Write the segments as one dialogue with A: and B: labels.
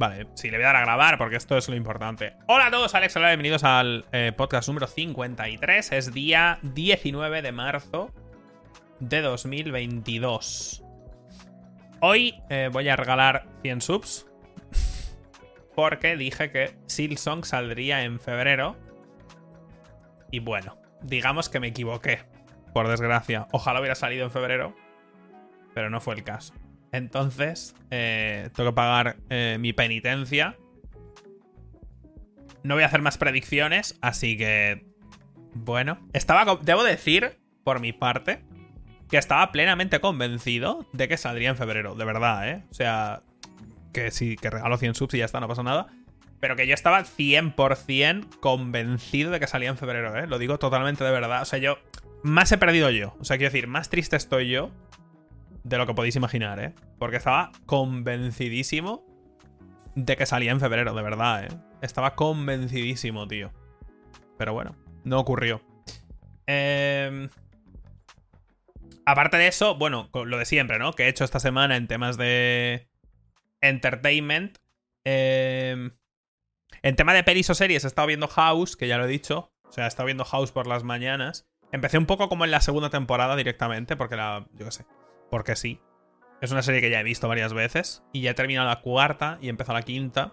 A: Vale, sí, le voy a dar a grabar porque esto es lo importante. Hola a todos, Alex, hola, bienvenidos al eh, podcast número 53. Es día 19 de marzo de 2022. Hoy eh, voy a regalar 100 subs porque dije que Silsong saldría en febrero. Y bueno, digamos que me equivoqué, por desgracia. Ojalá hubiera salido en febrero, pero no fue el caso. Entonces, eh, tengo que pagar eh, mi penitencia. No voy a hacer más predicciones, así que... Bueno, estaba... Debo decir, por mi parte, que estaba plenamente convencido de que saldría en febrero. De verdad, ¿eh? O sea, que sí, que regalo 100 subs y ya está, no pasa nada. Pero que yo estaba 100% convencido de que salía en febrero, ¿eh? Lo digo totalmente de verdad. O sea, yo... Más he perdido yo. O sea, quiero decir, más triste estoy yo de lo que podéis imaginar, ¿eh? Porque estaba convencidísimo de que salía en febrero, de verdad, ¿eh? Estaba convencidísimo, tío. Pero bueno, no ocurrió. Eh... Aparte de eso, bueno, lo de siempre, ¿no? Que he hecho esta semana en temas de entertainment. Eh... En tema de pelis o series he estado viendo House, que ya lo he dicho. O sea, he estado viendo House por las mañanas. Empecé un poco como en la segunda temporada directamente, porque la. Yo qué sé porque sí. Es una serie que ya he visto varias veces y ya he terminado la cuarta y he empezado la quinta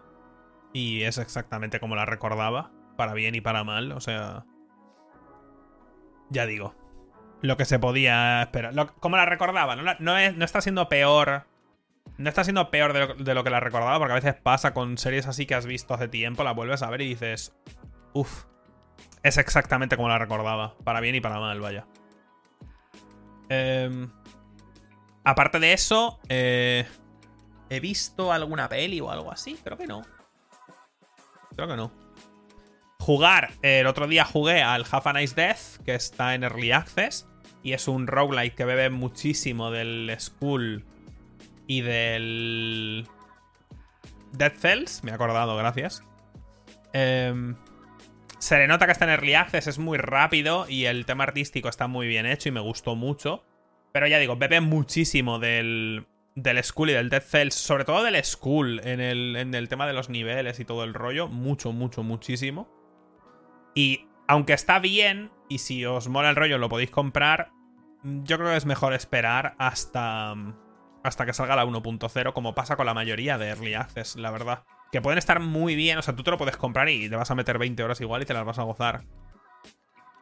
A: y es exactamente como la recordaba, para bien y para mal, o sea... Ya digo, lo que se podía esperar. como la recordaba, no, no, está siendo peor. No está siendo peor de lo, de lo, que la recordaba, porque a veces pasa con series así que has visto hace tiempo, la vuelves a ver y dices, uff, es exactamente como la recordaba, para bien y para mal, vaya. Eh, Aparte de eso, eh, ¿he visto alguna peli o algo así? Creo que no. Creo que no. Jugar. El otro día jugué al Half a Nice Death, que está en Early Access. Y es un roguelike que bebe muchísimo del School y del. Dead Cells. Me he acordado, gracias. Em, se le nota que está en Early Access, es muy rápido y el tema artístico está muy bien hecho y me gustó mucho. Pero ya digo, bebe muchísimo del, del School y del Dead Cells, sobre todo del School en el, en el tema de los niveles y todo el rollo, mucho, mucho, muchísimo. Y aunque está bien, y si os mola el rollo lo podéis comprar, yo creo que es mejor esperar hasta, hasta que salga la 1.0, como pasa con la mayoría de Early Access, la verdad. Que pueden estar muy bien, o sea, tú te lo puedes comprar y te vas a meter 20 horas igual y te las vas a gozar.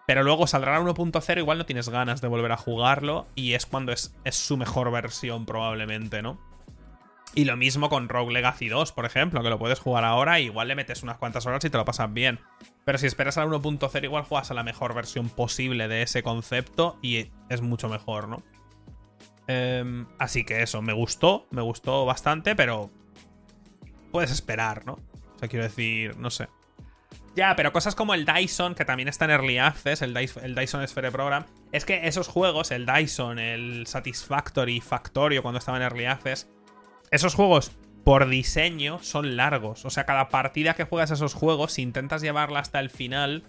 A: Pero luego saldrá 1.0, igual no tienes ganas de volver a jugarlo. Y es cuando es, es, su mejor versión, probablemente, ¿no? Y lo mismo con Rogue Legacy 2, por ejemplo, que lo puedes jugar ahora. igual le metes unas cuantas horas y te lo pasas bien. Pero si esperas al 1.0, igual juegas a la mejor versión posible de ese concepto. Y es mucho mejor, ¿no? Em, así que eso, me gustó, me gustó bastante, pero puedes esperar, ¿no? O sea, quiero decir, no sé. Ya, pero cosas como el Dyson, que también está en Early Access, el, Dyson, Sphere Program, es que esos juegos, el Dyson, el Satisfactory, Factorio, cuando estaba en Early Access, esos juegos por diseño son largos. O sea, cada partida que juegas esos juegos, si intentas llevarla hasta el final,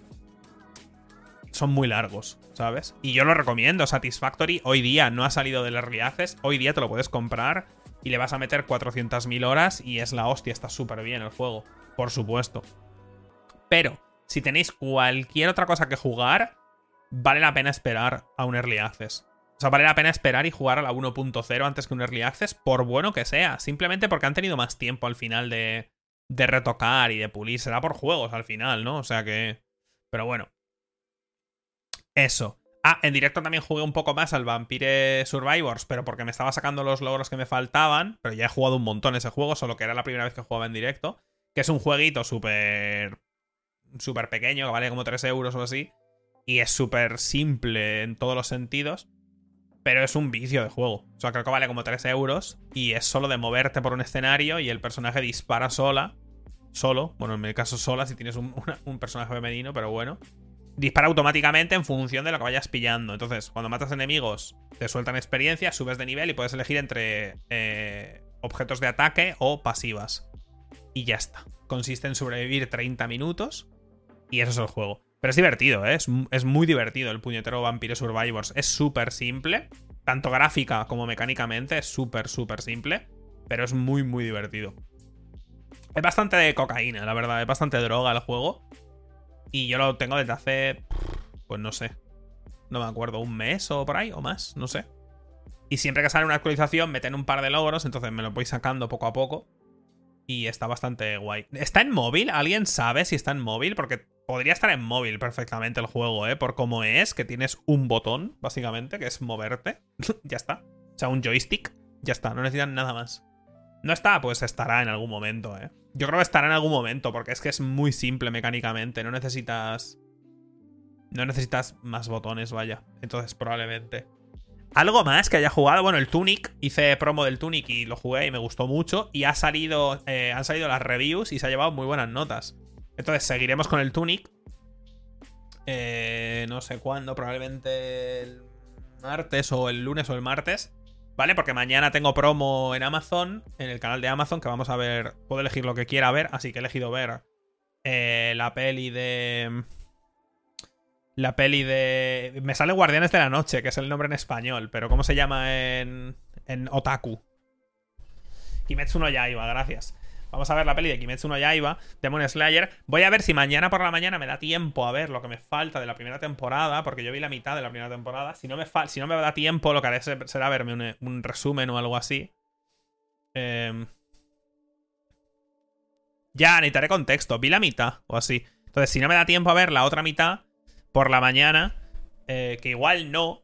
A: son muy largos, ¿sabes? Y yo lo recomiendo, Satisfactory hoy día no ha salido del Early Access, hoy día te lo puedes comprar y le vas a meter 400.000 horas y es la hostia, está súper bien el juego, por supuesto. Pero, si tenéis cualquier otra cosa que jugar, vale la pena esperar a un Early Access. O sea, vale la pena esperar y jugar a la 1.0 antes que un Early Access, por bueno que sea. Simplemente porque han tenido más tiempo al final de, de retocar y de pulir. Será por juegos al final, ¿no? O sea que... Pero bueno. Eso. Ah, en directo también jugué un poco más al Vampire Survivors, pero porque me estaba sacando los logros que me faltaban. Pero ya he jugado un montón ese juego, solo que era la primera vez que jugaba en directo. Que es un jueguito súper súper pequeño, que vale como 3 euros o así. Y es súper simple en todos los sentidos. Pero es un vicio de juego. O sea, creo que vale como 3 euros. Y es solo de moverte por un escenario y el personaje dispara sola. Solo. Bueno, en mi caso sola si tienes un, personaje femenino, pero bueno. Dispara automáticamente en función de lo que vayas pillando. Entonces, cuando matas enemigos, te sueltan experiencia, subes de nivel y puedes elegir entre eh, objetos de ataque o pasivas. Y ya está. Consiste en sobrevivir 30 minutos y eso es el juego. Pero es divertido, ¿eh? es, muy divertido el puñetero Vampire Survivors. Es súper simple, tanto gráfica como mecánicamente, es súper, súper simple, pero es muy, muy divertido. Es bastante de cocaína, la verdad. Es bastante droga el juego. Y yo lo tengo desde hace. Pues no sé. No me acuerdo, un mes o por ahí, o más, no sé. Y siempre que sale una actualización, meten un par de logros, entonces me lo voy sacando poco a poco. Y está bastante guay. ¿Está en móvil? ¿Alguien sabe si está en móvil? Porque podría estar en móvil perfectamente el juego, ¿eh? Por cómo es, que tienes un botón, básicamente, que es moverte. ya está. O sea, un joystick. Ya está, no necesitan nada más. No está, pues estará en algún momento, ¿eh? Yo creo que estará en algún momento, porque es que es muy simple mecánicamente. No necesitas... No necesitas más botones, vaya. Entonces, probablemente. Algo más que haya jugado. Bueno, el Tunic. Hice promo del Tunic y lo jugué y me gustó mucho. Y ha salido. Eh, han salido las reviews y se ha llevado muy buenas notas. Entonces, seguiremos con el Tunic. Eh, no sé cuándo, probablemente el martes o el lunes o el martes. ¿Vale? Porque mañana tengo promo en Amazon, en el canal de Amazon, que vamos a ver. Puedo elegir lo que quiera ver, así que he elegido ver eh, la peli de. La peli de. Me sale Guardianes de la Noche, que es el nombre en español, pero ¿cómo se llama en. en Otaku? Kimetsu no Yaiba, gracias. Vamos a ver la peli de Kimetsu no Yaiba, Demon Slayer. Voy a ver si mañana por la mañana me da tiempo a ver lo que me falta de la primera temporada, porque yo vi la mitad de la primera temporada. Si no me, da tiempo, lo que haré será verme un, resumen o algo así. Em, ya, necesitaré contexto. Vi la mitad o así. Entonces, si no me da tiempo a ver la otra mitad por la mañana, eh, que igual no,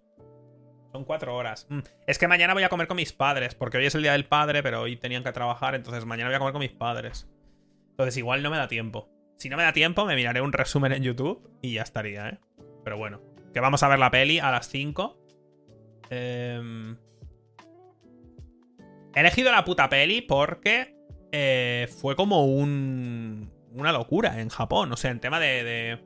A: son cuatro horas. Mm. Es que mañana voy a comer con mis padres, porque hoy es el día del padre, pero hoy tenían que trabajar, entonces mañana voy a comer con mis padres. Entonces igual no me da tiempo. Si no me da tiempo, me miraré un resumen en YouTube y ya estaría, ¿eh? Pero bueno, que vamos a ver la peli a las 5. Em, he elegido la puta peli porque eh, fue como un... una locura en Japón. O sea, en tema de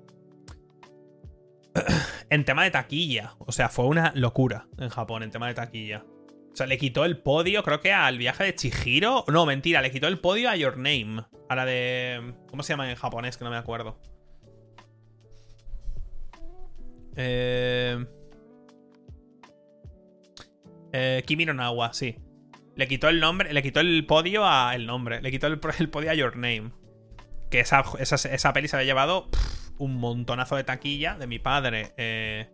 A: en tema de taquilla. O sea, fue una locura en Japón en tema de taquilla. O sea, le quitó el podio, creo que al viaje de Chihiro. No, mentira, le quitó el podio a Your Name. A la de. ¿Cómo se llama en japonés? Que no me acuerdo. Eh. Eh, Kimi no Nawa, sí. Le quitó el nombre, le quitó el podio a. El nombre, le quitó el, podio a Your Name. Que esa, esa, peli se había llevado un montonazo de taquilla de mi padre. Eh...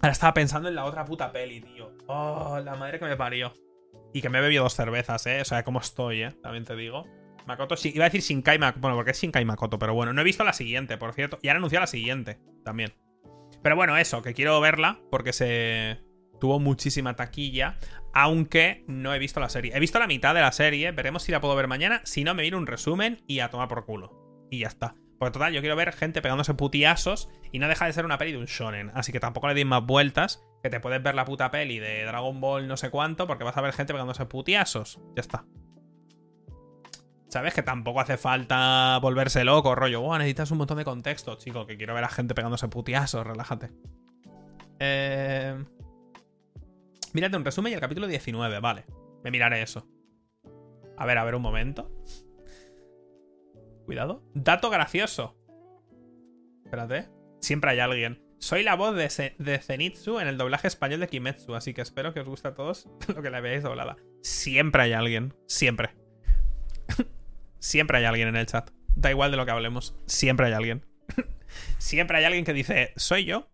A: Ahora estaba pensando en la otra puta peli, tío. Oh, la madre que me parió. Y que me he bebido dos cervezas, ¿eh? O sea, cómo estoy, ¿eh? También te digo. Makoto, iba a decir Shinkai Makoto. Bueno, porque es Shinkai Makoto, pero bueno, no he visto la siguiente, por cierto. Y han anunciado la siguiente también. Pero bueno, eso, que quiero verla porque se tuvo muchísima taquilla. Aunque no he visto la serie. He visto la mitad de la serie. Veremos si la puedo ver mañana. Si no, me viene un resumen y a tomar por culo y ya está. Porque total, yo quiero ver gente pegándose putiasos y no deja de ser una peli de un shonen. Así que tampoco le deis más vueltas, que te puedes ver la puta peli de Dragon Ball no sé cuánto, porque vas a ver gente pegándose putiasos. Ya está. ¿Sabes? Que tampoco hace falta volverse loco, rollo. Wow, necesitas un montón de contexto, chico, que quiero ver a gente pegándose putiasos, relájate. Eh... Mírate un resumen y el capítulo 19, vale. Me miraré eso. A ver, a ver un momento. Cuidado. Dato gracioso. Espérate. Siempre hay alguien. Soy la voz de, Zenitsu en el doblaje español de Kimetsu, así que espero que os guste a todos lo que la veáis doblada. Siempre hay alguien. Siempre. Siempre hay alguien en el chat. Da igual de lo que hablemos. Siempre hay alguien. Siempre hay alguien que dice, soy yo.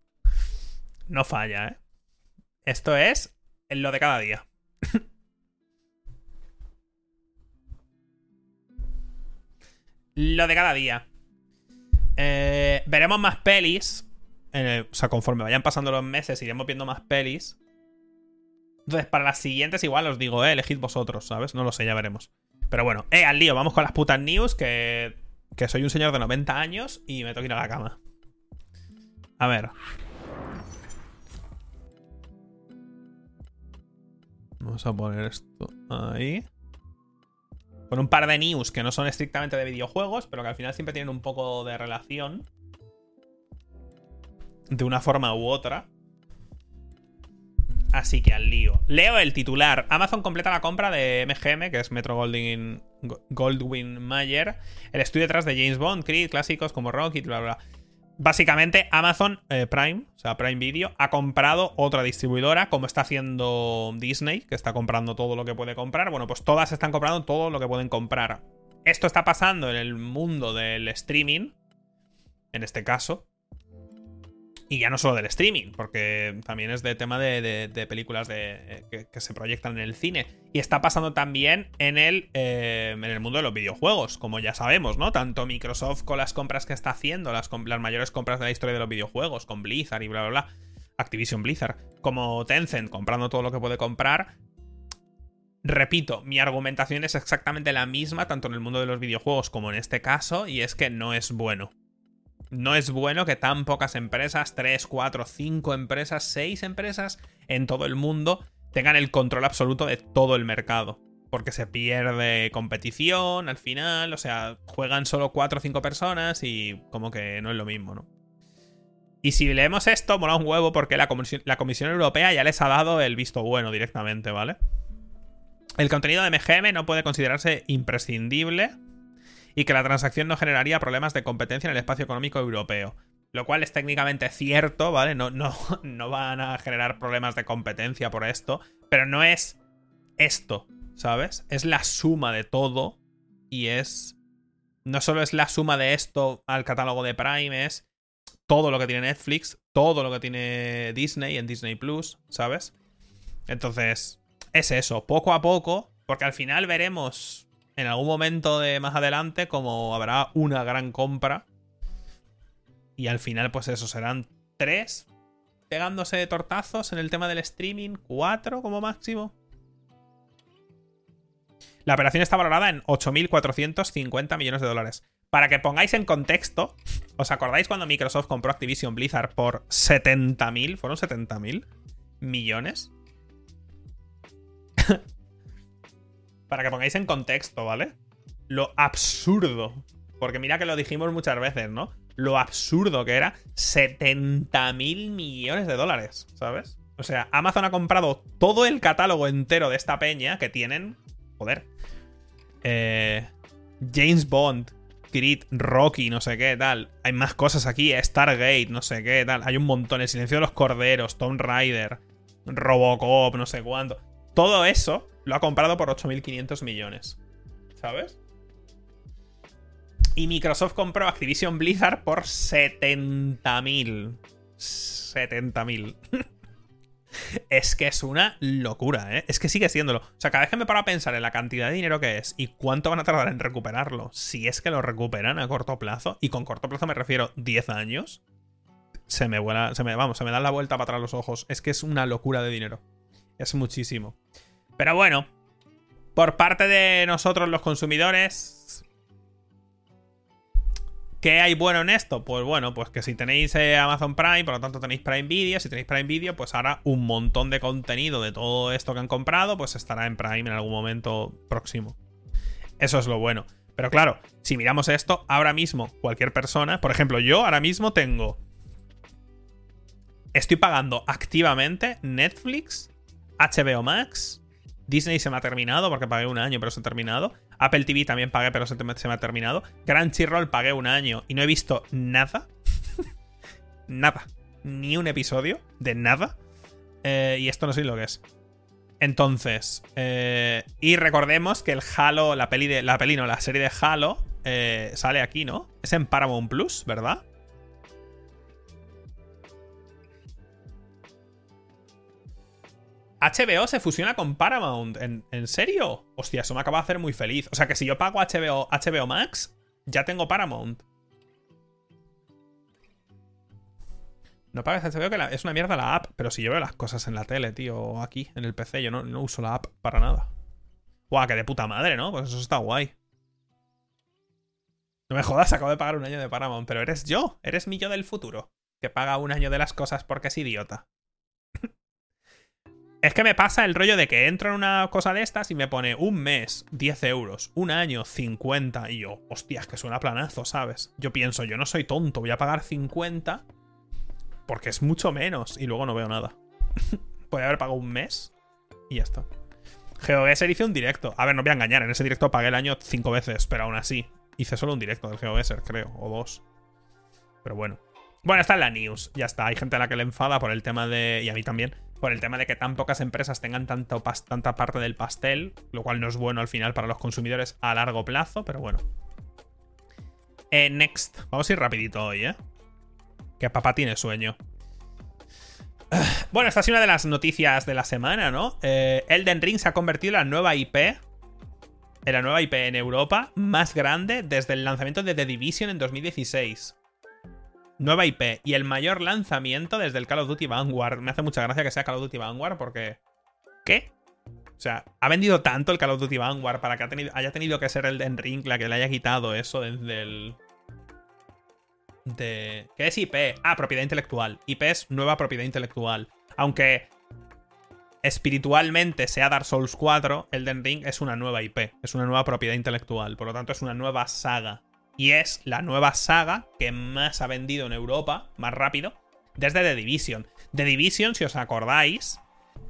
A: No falla, ¿eh? Esto es lo de cada día. Lo de cada día. Eh, veremos más pelis. o sea, conforme vayan pasando los meses, iremos viendo más pelis. Entonces, para las siguientes, igual os digo, eh, elegid vosotros, ¿sabes? No lo sé, ya veremos. Pero bueno, eh, al lío, vamos con las putas news, que, que soy un señor de 90 años y me que ir a la cama. A ver. Vamos a poner esto ahí con un par de news que no son estrictamente de videojuegos, pero que al final siempre tienen un poco de relación. De una forma u otra. Así que al lío. Leo el titular. Amazon completa la compra de MGM, que es Metro Goldwyn, Goldwyn Mayer. El estudio detrás de James Bond, Creed, clásicos como Rocky, bla, bla. Básicamente Amazon eh, Prime, o sea, Prime Video, ha comprado otra distribuidora, como está haciendo Disney, que está comprando todo lo que puede comprar. Bueno, pues todas están comprando todo lo que pueden comprar. Esto está pasando en el mundo del streaming, en este caso. Y ya no solo del streaming, porque también es de tema de, películas de, eh, que, se proyectan en el cine. Y está pasando también en el, eh, en el mundo de los videojuegos, como ya sabemos, ¿no? Tanto Microsoft con las compras que está haciendo, las, las mayores compras de la historia de los videojuegos, con Blizzard y bla, bla, bla. Activision Blizzard, como Tencent comprando todo lo que puede comprar. Repito, mi argumentación es exactamente la misma, tanto en el mundo de los videojuegos como en este caso, y es que no es bueno no es bueno que tan pocas empresas, 3, 4, 5 empresas, 6 empresas en todo el mundo tengan el control absoluto de todo el mercado. Porque se pierde competición al final, o sea, juegan solo 4 o 5 personas y como que no es lo mismo, ¿no? Y si leemos esto, mola un huevo porque la la Comisión Europea ya les ha dado el visto bueno directamente, ¿vale? El contenido de MGM no puede considerarse imprescindible y que la transacción no generaría problemas de competencia en el espacio económico europeo. Lo cual es técnicamente cierto, ¿vale? No, no, no van a generar problemas de competencia por esto, pero no es esto, ¿sabes? Es la suma de todo y es... No solo es la suma de esto al catálogo de Prime, es todo lo que tiene Netflix, todo lo que tiene Disney en Disney Plus, ¿sabes? Entonces, es eso, poco a poco, porque al final veremos en algún momento de más adelante, como habrá una gran compra. Y al final, pues eso, serán tres pegándose tortazos en el tema del streaming, cuatro como máximo. La operación está valorada en 8.450 millones de dólares. Para que pongáis en contexto, ¿os acordáis cuando Microsoft compró Activision Blizzard por 70.000? ¿Fueron 70.000 millones? Para que pongáis en contexto, ¿vale? Lo absurdo. Porque mira que lo dijimos muchas veces, ¿no? Lo absurdo que era 70 mil millones de dólares, ¿sabes? O sea, Amazon ha comprado todo el catálogo entero de esta peña que tienen. Joder. Eh, James Bond, Creed, Rocky, no sé qué, tal. Hay más cosas aquí, Stargate, no sé qué, tal. Hay un montón. El silencio de los corderos, Tomb Raider, Robocop, no sé cuánto. Todo eso lo ha comprado por 8.500 millones. ¿Sabes? Y Microsoft compró Activision Blizzard por 70.000. 70.000. es que es una locura, ¿eh? Es que sigue siéndolo. O sea, cada vez que me paro a pensar en la cantidad de dinero que es y cuánto van a tardar en recuperarlo, si es que lo recuperan a corto plazo, y con corto plazo me refiero 10 años, se me vuela, se me, vamos, se me dan la vuelta para atrás los ojos. Es que es una locura de dinero. Es muchísimo. Pero bueno, por parte de nosotros los consumidores, ¿qué hay bueno en esto? Pues bueno, pues que si tenéis eh, Amazon Prime, por lo tanto tenéis Prime Video, si tenéis Prime Video, pues ahora un montón de contenido de todo esto que han comprado, pues estará en Prime en algún momento próximo. Eso es lo bueno. Pero claro, si miramos esto, ahora mismo cualquier persona, por ejemplo, yo ahora mismo tengo... Estoy pagando activamente Netflix, HBO Max, Disney se me ha terminado porque pagué un año, pero se ha terminado. Apple TV también pagué, pero se, me ha terminado. Crunchyroll pagué un año y no he visto nada. nada. Ni un episodio de nada. Eh, y esto no sé lo que es. Entonces, eh, y recordemos que el Halo, la peli de. La peli no, la serie de Halo eh, sale aquí, ¿no? Es en Paramount Plus, ¿verdad? HBO se fusiona con Paramount. ¿En, serio? Hostia, eso me acaba de hacer muy feliz. O sea que si yo pago HBO, HBO Max, ya tengo Paramount. No pagas HBO, que es una mierda la app. Pero si yo veo las cosas en la tele, tío, o aquí, en el PC, yo no, no uso la app para nada. Guau, que de puta madre, ¿no? Pues eso está guay. No me jodas, acabo de pagar un año de Paramount, pero eres yo, eres mi yo del futuro, que paga un año de las cosas porque es idiota. Es que me pasa el rollo de que entro en una cosa de estas y me pone un mes 10 euros, un año 50 y yo, hostias, que suena planazo, ¿sabes? Yo pienso, yo no soy tonto, voy a pagar 50 porque es mucho menos y luego no veo nada. Podría haber pagado un mes y ya está. GeoGuessr hice un directo. A ver, no voy a engañar, en ese directo pagué el año 5 veces, pero aún así hice solo un directo del GeoGuessr, creo, o dos. Pero bueno. Bueno, está en la news, ya está. Hay gente a la que le enfada por el tema de. Y a mí también. Por el tema de que tan pocas empresas tengan tanto tanta parte del pastel. Lo cual no es bueno al final para los consumidores a largo plazo, pero bueno. Eh, next. Vamos a ir rapidito hoy, ¿eh? Que papá tiene sueño. Bueno, esta es una de las noticias de la semana, ¿no? Eh, Elden Ring se ha convertido en la nueva IP. En la nueva IP en Europa más grande desde el lanzamiento de The Division en 2016 nueva IP y el mayor lanzamiento desde el Call of Duty Vanguard. Me hace mucha gracia que sea Call of Duty Vanguard porque... ¿Qué? O sea, ha vendido tanto el Call of Duty Vanguard para que haya tenido que ser el Den Ring la que le haya quitado eso desde el... De... ¿Qué es IP? Ah, propiedad intelectual. IP es nueva propiedad intelectual. Aunque espiritualmente sea Dark Souls 4, Elden Ring es una nueva IP, es una nueva propiedad intelectual, por lo tanto es una nueva saga. Y es la nueva saga que más ha vendido en Europa, más rápido, desde The Division. The Division, si os acordáis,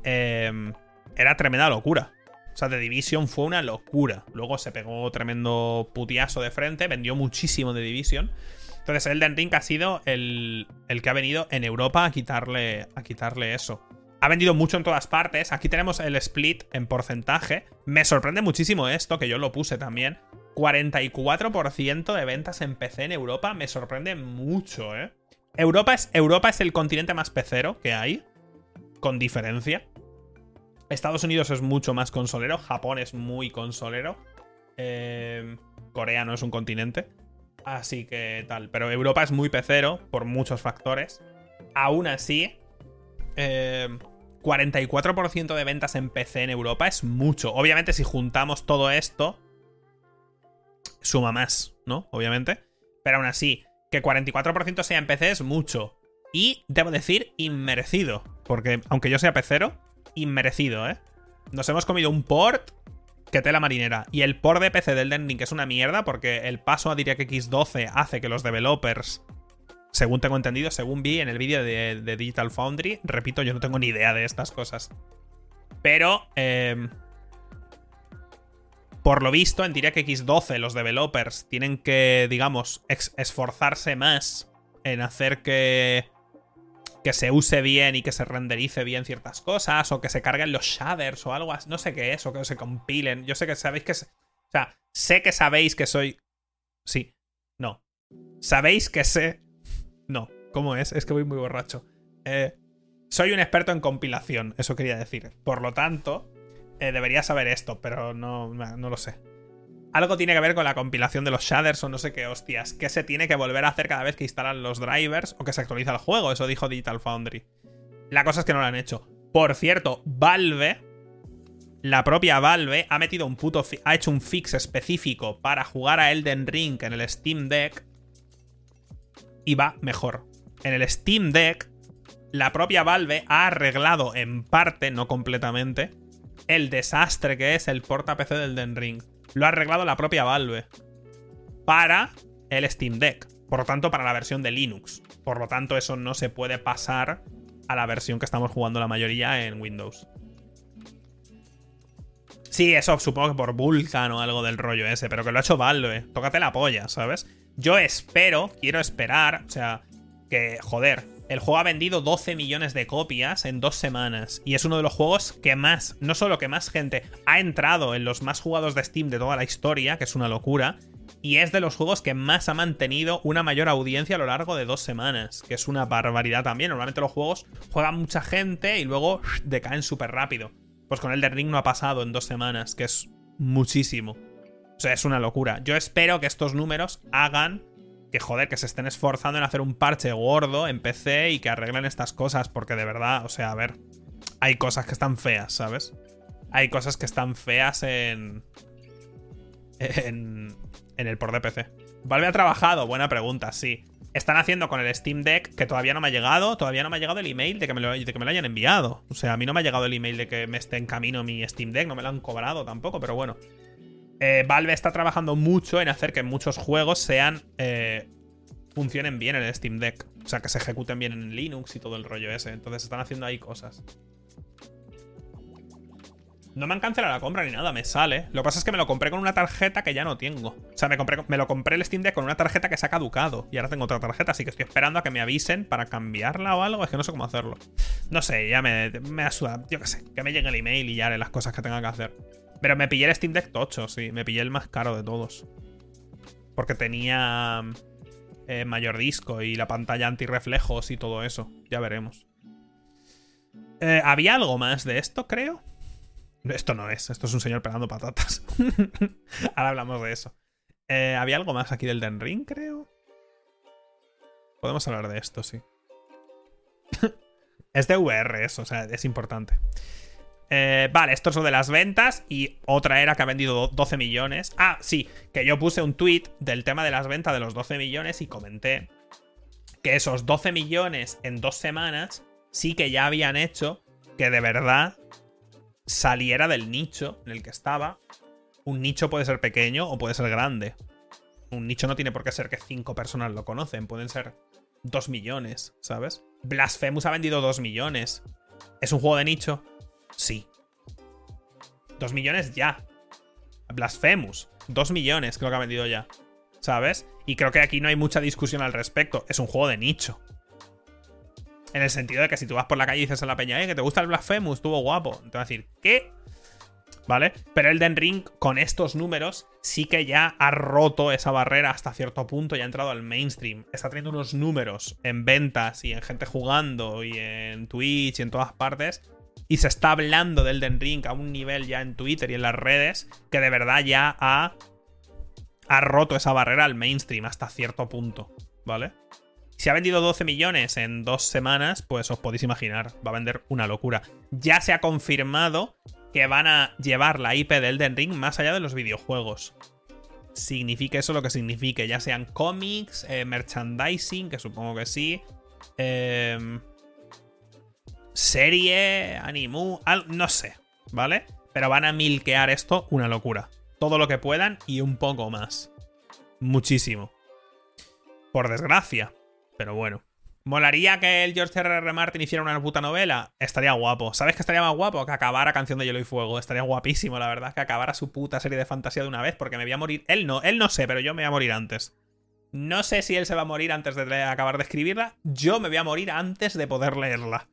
A: em, era tremenda locura. O sea, The Division fue una locura. Luego se pegó tremendo putiazo de frente, vendió muchísimo The Division. Entonces, Elden Ring ha sido el, el que ha venido en Europa a quitarle, a quitarle eso. Ha vendido mucho en todas partes. Aquí tenemos el split en porcentaje. Me sorprende muchísimo esto, que yo lo puse también. 44% de ventas en PC en Europa me sorprende mucho, ¿eh? Europa es, Europa es el continente más pecero que hay, con diferencia. Estados Unidos es mucho más consolero, Japón es muy consolero, eh, Corea no es un continente, así que tal. Pero Europa es muy pecero por muchos factores. Aún así, 44% eh, de ventas en PC en Europa es mucho. Obviamente si juntamos todo esto suma más, ¿no? Obviamente. Pero aún así, que 44% sea en PC es mucho. Y debo decir, inmerecido. Porque aunque yo sea pecero, inmerecido, ¿eh? Nos hemos comido un port que tela marinera. Y el port de PC del Ring es una mierda porque el paso a DirectX 12 hace que los developers, según tengo entendido, según vi en el vídeo de, de, Digital Foundry, repito, yo no tengo ni idea de estas cosas. Pero eh, por lo visto, en DirectX 12 los developers tienen que, digamos, esforzarse más en hacer que, que se use bien y que se renderice bien ciertas cosas, o que se carguen los shaders o algo así. No sé qué es, o que se compilen. Yo sé que sabéis que... O sea, sé que sabéis que soy... Sí. No. ¿Sabéis que sé... No. ¿Cómo es? Es que voy muy borracho. Eh, soy un experto en compilación, eso quería decir. Por lo tanto, eh, debería saber esto, pero no, no lo sé. Algo tiene que ver con la compilación de los shaders o no sé qué hostias. Que se tiene que volver a hacer cada vez que instalan los drivers o que se actualiza el juego. Eso dijo Digital Foundry. La cosa es que no lo han hecho. Por cierto, Valve, la propia Valve, ha metido un puto. Ha hecho un fix específico para jugar a Elden Ring en el Steam Deck. Y va mejor. En el Steam Deck, la propia Valve ha arreglado en parte, no completamente, el desastre que es el porta PC del Den Ring. Lo ha arreglado la propia Valve. Para el Steam Deck. Por lo tanto, para la versión de Linux. Por lo tanto, eso no se puede pasar a la versión que estamos jugando la mayoría en Windows. Sí, eso supongo que por Vulkan o algo del rollo ese, pero que lo ha hecho Valve. Tócate la polla, ¿sabes? Yo espero, quiero esperar, o sea, que, joder, el juego ha vendido 12 millones de copias en dos semanas. Y es uno de los juegos que más, no solo que más gente ha entrado en los más jugados de Steam de toda la historia, que es una locura, y es de los juegos que más ha mantenido una mayor audiencia a lo largo de dos semanas, que es una barbaridad también. Normalmente los juegos juegan mucha gente y luego decaen súper rápido. Pues con el de Ring no ha pasado en dos semanas, que es muchísimo. O sea, es una locura. Yo espero que estos números hagan que joder, que se estén esforzando en hacer un parche gordo en PC y que arreglen estas cosas, porque de verdad, o sea, a ver, hay cosas que están feas, ¿sabes? Hay cosas que están feas en. en. en el por de PC. Valve ha trabajado, buena pregunta, sí. Están haciendo con el Steam Deck que todavía no me ha llegado, todavía no me ha llegado el email de que me lo, de que me lo hayan enviado. O sea, a mí no me ha llegado el email de que me esté en camino mi Steam Deck, no me lo han cobrado tampoco, pero bueno. Eh, Valve está trabajando mucho en hacer que muchos juegos sean. Eh, funcionen bien en el Steam Deck. O sea, que se ejecuten bien en Linux y todo el rollo ese. Entonces están haciendo ahí cosas. No me han cancelado la compra ni nada, me sale. Lo que pasa es que me lo compré con una tarjeta que ya no tengo. O sea, me, compré, me lo compré el Steam Deck con una tarjeta que se ha caducado. Y ahora tengo otra tarjeta, así que estoy esperando a que me avisen para cambiarla o algo. Es que no sé cómo hacerlo. No sé, ya me, me asuda. Yo qué sé, que me llegue el email y ya haré las cosas que tenga que hacer. Pero me pillé el Steam Deck tocho, sí. Me pillé el más caro de todos. Porque tenía eh, mayor disco y la pantalla antirreflejos y todo eso. Ya veremos. Eh, ¿Había algo más de esto, creo? Esto no es, esto es un señor pelando patatas. Ahora hablamos de eso. Eh, ¿Había algo más aquí del Den Ring, creo? Podemos hablar de esto, sí. es de VR eso, o sea, es importante. Eh, vale, esto es lo de las ventas y otra era que ha vendido 12 millones. Ah, sí, que yo puse un tweet del tema de las ventas de los 12 millones y comenté que esos 12 millones en dos semanas sí que ya habían hecho que de verdad saliera del nicho en el que estaba. Un nicho puede ser pequeño o puede ser grande. Un nicho no tiene por qué ser que cinco personas lo conocen, pueden ser dos millones, ¿sabes? Blasphemous ha vendido dos millones. ¿Es un juego de nicho? Sí. Dos millones ya. Blasphemous. Dos millones creo que ha vendido ya. ¿Sabes? Y creo que aquí no hay mucha discusión al respecto. Es un juego de nicho. En el sentido de que si tú vas por la calle y dices a la peña, eh, que te gusta el Blasphemous, estuvo guapo. Te va a decir, ¿qué? ¿Vale? Pero Elden Ring, con estos números, sí que ya ha roto esa barrera hasta cierto punto y ha entrado al mainstream. Está teniendo unos números en ventas y en gente jugando y en Twitch y en todas partes. Y se está hablando del Elden Ring a un nivel ya en Twitter y en las redes que de verdad ya ha, ha roto esa barrera al mainstream hasta cierto punto. ¿Vale? Si ha vendido 12 millones en dos semanas, pues os podéis imaginar, va a vender una locura. Ya se ha confirmado que van a llevar la IP de Elden Ring más allá de los videojuegos. Signifique eso lo que signifique, ya sean cómics, eh, merchandising, que supongo que sí, em, serie, animu, no sé, ¿vale? Pero van a milquear esto una locura. Todo lo que puedan y un poco más. Muchísimo. Por desgracia. Pero bueno. ¿Molaría que el George R.R. R. Martin hiciera una puta novela? Estaría guapo. ¿Sabes qué estaría más guapo? Que acabara Canción de Hielo y Fuego. Estaría guapísimo, la verdad. Que acabara su puta serie de fantasía de una vez. Porque me voy a morir. Él no, él no sé, pero yo me voy a morir antes. No sé si él se va a morir antes de acabar de escribirla. Yo me voy a morir antes de poder leerla.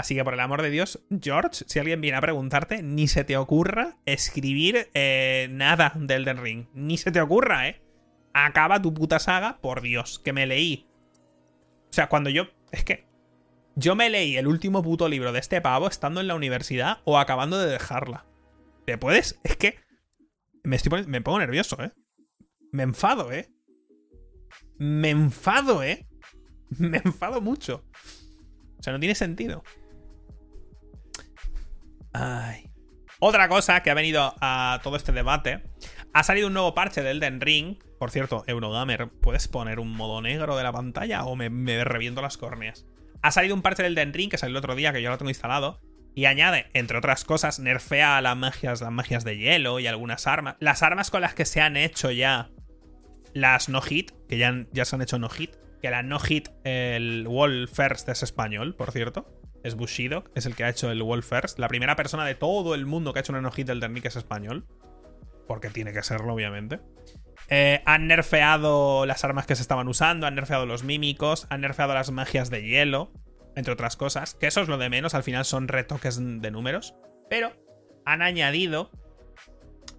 A: Así que por el amor de Dios, George, si alguien viene a preguntarte, ni se te ocurra escribir eh, nada del Elden Ring. Ni se te ocurra, ¿eh? Acaba tu puta saga, por Dios, que me leí o sea, cuando yo. Es que. Yo me leí el último puto libro de este pavo estando en la universidad o acabando de dejarla. ¿Te puedes? Es que. Me, estoy me pongo nervioso, ¿eh? Me enfado, ¿eh? Me enfado, ¿eh? Me enfado mucho. O sea, no tiene sentido. Ay. Otra cosa que ha venido a todo este debate. Ha salido un nuevo parche del Elden Ring por cierto, Eurogamer, ¿puedes poner un modo negro de la pantalla o me, reviento las córneas? Ha salido un parche del Den Ring que salió el otro día, que yo lo tengo instalado, y añade, entre otras cosas, nerfea las magias, las magias de hielo y algunas armas. Las armas con las que se han hecho ya las no-hit, que ya, ya se han hecho no-hit, que la no-hit, el Wall First es español, por cierto. Es Bushido, es el que ha hecho el Wall First. La primera persona de todo el mundo que ha hecho una no-hit del Ring es español. Porque tiene que serlo, obviamente. Eh, han nerfeado las armas que se estaban usando, han nerfeado los mímicos, han nerfeado las magias de hielo, entre otras cosas. Que eso es lo de menos, al final son retoques de números. Pero han añadido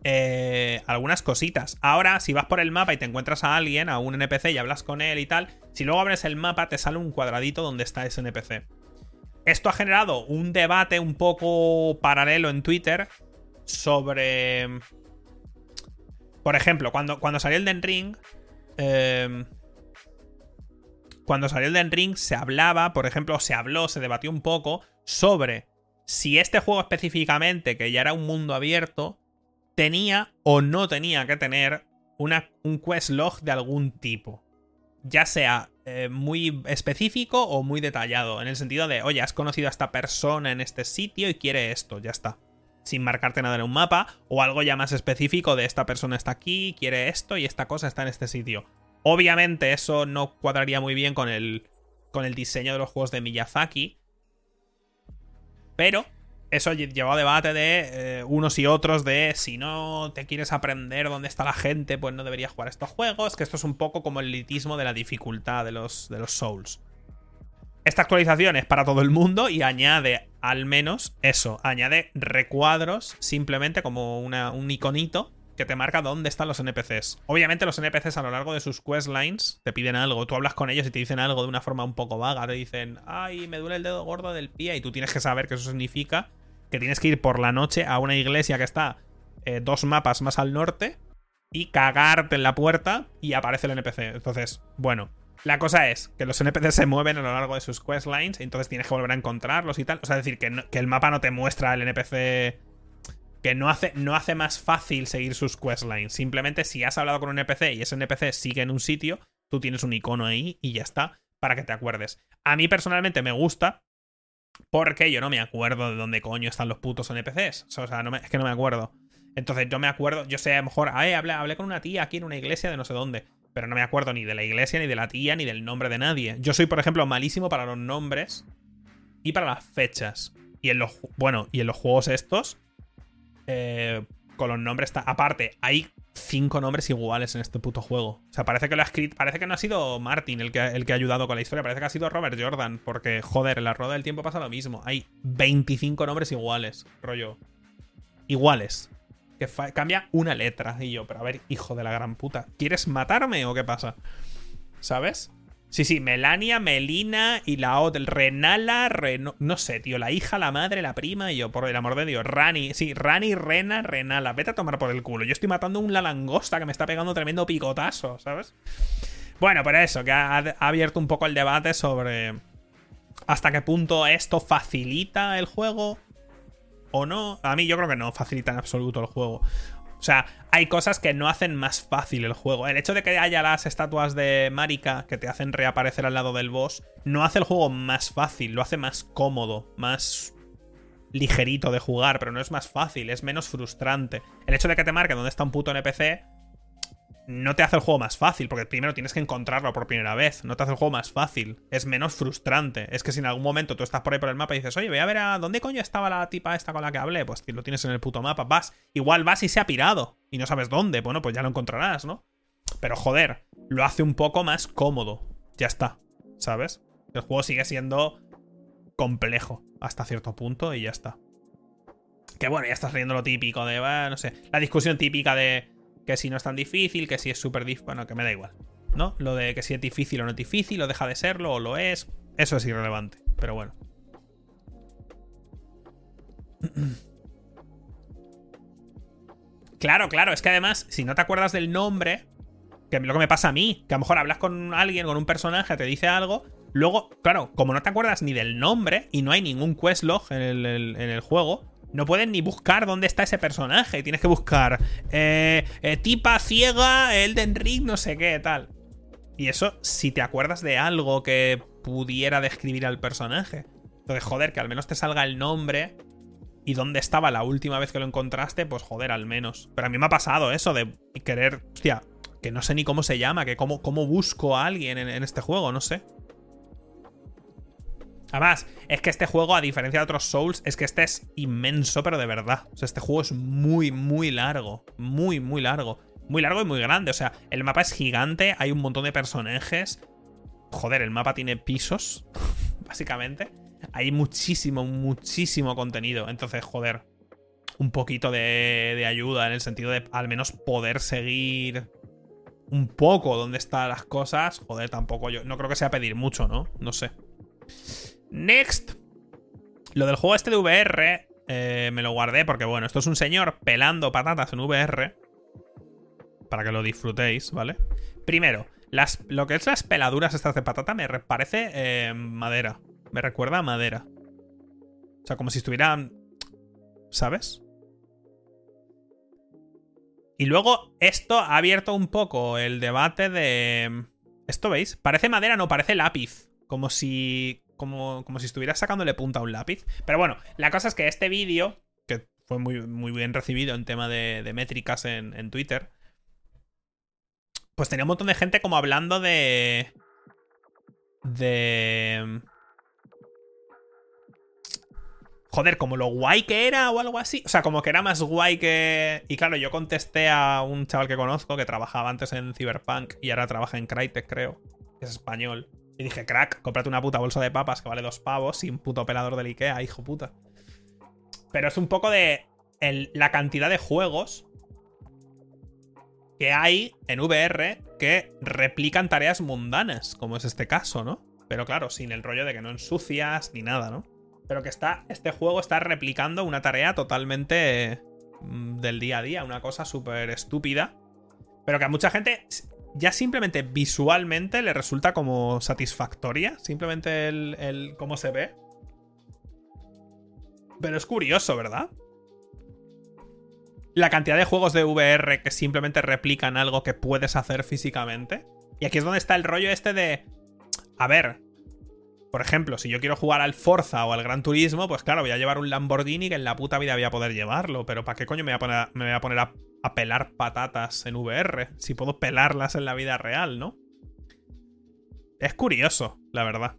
A: eh, algunas cositas. Ahora, si vas por el mapa y te encuentras a alguien, a un NPC y hablas con él y tal, si luego abres el mapa te sale un cuadradito donde está ese NPC. Esto ha generado un debate un poco paralelo en Twitter sobre por ejemplo, cuando, cuando salió el Den Ring. Em, cuando salió el Den Ring se hablaba, por ejemplo, se habló, se debatió un poco sobre si este juego específicamente, que ya era un mundo abierto, tenía o no tenía que tener una, un quest log de algún tipo. Ya sea eh, muy específico o muy detallado, en el sentido de, oye, has conocido a esta persona en este sitio y quiere esto, ya está sin marcarte nada en un mapa, o algo ya más específico de esta persona está aquí, quiere esto y esta cosa está en este sitio. Obviamente eso no cuadraría muy bien con el, con el diseño de los juegos de Miyazaki, pero eso llevó a debate de eh, unos y otros de si no te quieres aprender dónde está la gente, pues no deberías jugar estos juegos, que esto es un poco como el elitismo de la dificultad de los, de los Souls. Esta actualización es para todo el mundo y añade al menos eso, añade recuadros simplemente como un iconito que te marca dónde están los NPCs. Obviamente los NPCs a lo largo de sus questlines te piden algo, tú hablas con ellos y te dicen algo de una forma un poco vaga, te dicen, ay, me duele el dedo gordo del pie y tú tienes que saber que eso significa que tienes que ir por la noche a una iglesia que está eh, dos mapas más al norte y cagarte en la puerta y aparece el NPC. Entonces, bueno, la cosa es que los NPCs se mueven a lo largo de sus questlines entonces tienes que volver a encontrarlos y tal. O sea, decir, que, que el mapa no te muestra el NPC que no hace, no hace más fácil seguir sus questlines. Simplemente si has hablado con un NPC y ese NPC sigue en un sitio, tú tienes un icono ahí y ya está, para que te acuerdes. A mí personalmente me gusta, porque yo no me acuerdo de dónde coño están los putos NPCs. O sea, es que no me acuerdo. Entonces yo me acuerdo, yo sé, a lo mejor, hablé, hablé con una tía aquí en una iglesia de no sé dónde. Pero no me acuerdo ni de la iglesia, ni de la tía, ni del nombre de nadie. Yo soy, por ejemplo, malísimo para los nombres y para las fechas. Y en los. Bueno, y en los juegos estos. Eh, con los nombres. Aparte, hay cinco nombres iguales en este puto juego. O sea, parece que lo ha escrito. Parece que no ha sido Martin el que, el que ha ayudado con la historia. Parece que ha sido Robert Jordan. Porque, joder, en la rueda del tiempo pasa lo mismo. Hay 25 nombres iguales. Rollo. Iguales. Que cambia una letra. Y yo, pero a ver, hijo de la gran puta. ¿Quieres matarme o qué pasa? ¿Sabes? Sí, sí, Melania, Melina y la otra, Renala, no sé, tío, la hija, la madre, la prima y yo, por el amor de Dios, Rani, sí, Rani, Rena, Renala, vete a tomar por el culo. Yo estoy matando una langosta que me está pegando tremendo picotazo, ¿sabes? Bueno, pero eso, que ha, ha abierto un poco el debate sobre hasta qué punto esto facilita el juego o no. A mí yo creo que no facilita en absoluto el juego. O sea, hay cosas que no hacen más fácil el juego. El hecho de que haya las estatuas de Marika que te hacen reaparecer al lado del boss no hace el juego más fácil, lo hace más cómodo, más ligerito de jugar, pero no es más fácil, es menos frustrante. El hecho de que te marque dónde está un puto NPC no te hace el juego más fácil, porque primero tienes que encontrarlo por primera vez. No te hace el juego más fácil. Es menos frustrante. Es que si en algún momento tú estás por ahí por el mapa y dices, oye, voy a ver a dónde coño estaba la tipa esta con la que hablé, pues lo tienes en el puto mapa, vas. Igual vas y se ha pirado y no sabes dónde. Bueno, pues ya lo encontrarás, ¿no? Pero joder, lo hace un poco más cómodo. Ya está, ¿sabes? El juego sigue siendo complejo hasta cierto punto y ya está. Que bueno, ya estás riendo lo típico de, no sé, la discusión típica de que si no es tan difícil, que si es súper difícil, bueno, que me da igual. ¿No? Lo de que si es difícil o no es difícil, o deja de serlo, o lo es, eso es irrelevante. Pero bueno. Claro, claro, es que además, si no te acuerdas del nombre, que es lo que me pasa a mí, que a lo mejor hablas con alguien, con un personaje, te dice algo, luego, claro, como no te acuerdas ni del nombre y no hay ningún questlog en el, en el juego, no puedes ni buscar dónde está ese personaje. Tienes que buscar eh, eh, tipa ciega, Elden Ring, no sé qué, tal. Y eso, si te acuerdas de algo que pudiera describir al personaje. Entonces, joder, que al menos te salga el nombre y dónde estaba la última vez que lo encontraste, pues joder, al menos. Pero a mí me ha pasado eso de querer, hostia, que no sé ni cómo se llama, que cómo, cómo busco a alguien en este juego, no sé. Además, es que este juego, a diferencia de otros Souls, es que este es inmenso, pero de verdad. O sea, este juego es muy, muy largo. Muy, muy largo. Muy largo y muy grande. O sea, el mapa es gigante, hay un montón de personajes. Joder, el mapa tiene pisos, básicamente. Hay muchísimo, muchísimo contenido. Entonces, joder, un poquito de, ayuda en el sentido de al menos poder seguir un poco dónde están las cosas. Joder, tampoco yo. No creo que sea pedir mucho, ¿no? No sé. Next. Lo del juego este de VR eh, me lo guardé porque, bueno, esto es un señor pelando patatas en VR. Para que lo disfrutéis, ¿vale? Primero, las, lo que es las peladuras estas de patata me parece eh, madera. Me recuerda a madera. O sea, como si estuvieran... ¿Sabes? Y luego esto ha abierto un poco el debate de... ¿Esto veis? Parece madera, no, parece lápiz. Como si como, si estuviera sacándole punta a un lápiz. Pero bueno, la cosa es que este vídeo, que fue muy, muy bien recibido en tema de, métricas en, Twitter, pues tenía un montón de gente como hablando de... De... joder, como lo guay que era o algo así. O sea, como que era más guay que. Y claro, yo contesté a un chaval que conozco que trabajaba antes en Cyberpunk y ahora trabaja en Crytek, creo. Es español. Y dije, crack, cómprate una puta bolsa de papas que vale dos pavos sin puto pelador del Ikea, hijo puta. Pero es un poco de la cantidad de juegos que hay en VR que replican tareas mundanas, como es este caso, ¿no? Pero claro, sin el rollo de que no ensucias ni nada, ¿no? Pero que está, este juego está replicando una tarea totalmente mm, del día a día, una cosa súper estúpida. Pero que a mucha gente ya simplemente visualmente le resulta como satisfactoria, simplemente el, el cómo se ve. Pero es curioso, ¿verdad? La cantidad de juegos de VR que simplemente replican algo que puedes hacer físicamente. Y aquí es donde está el rollo este de... A ver, por ejemplo, si yo quiero jugar al Forza o al Gran Turismo, pues claro, voy a llevar un Lamborghini que en la puta vida voy a poder llevarlo. Pero ¿para qué coño me voy a poner, me a, pelar patatas en VR? Si puedo pelarlas en la vida real, ¿no? Es curioso, la verdad.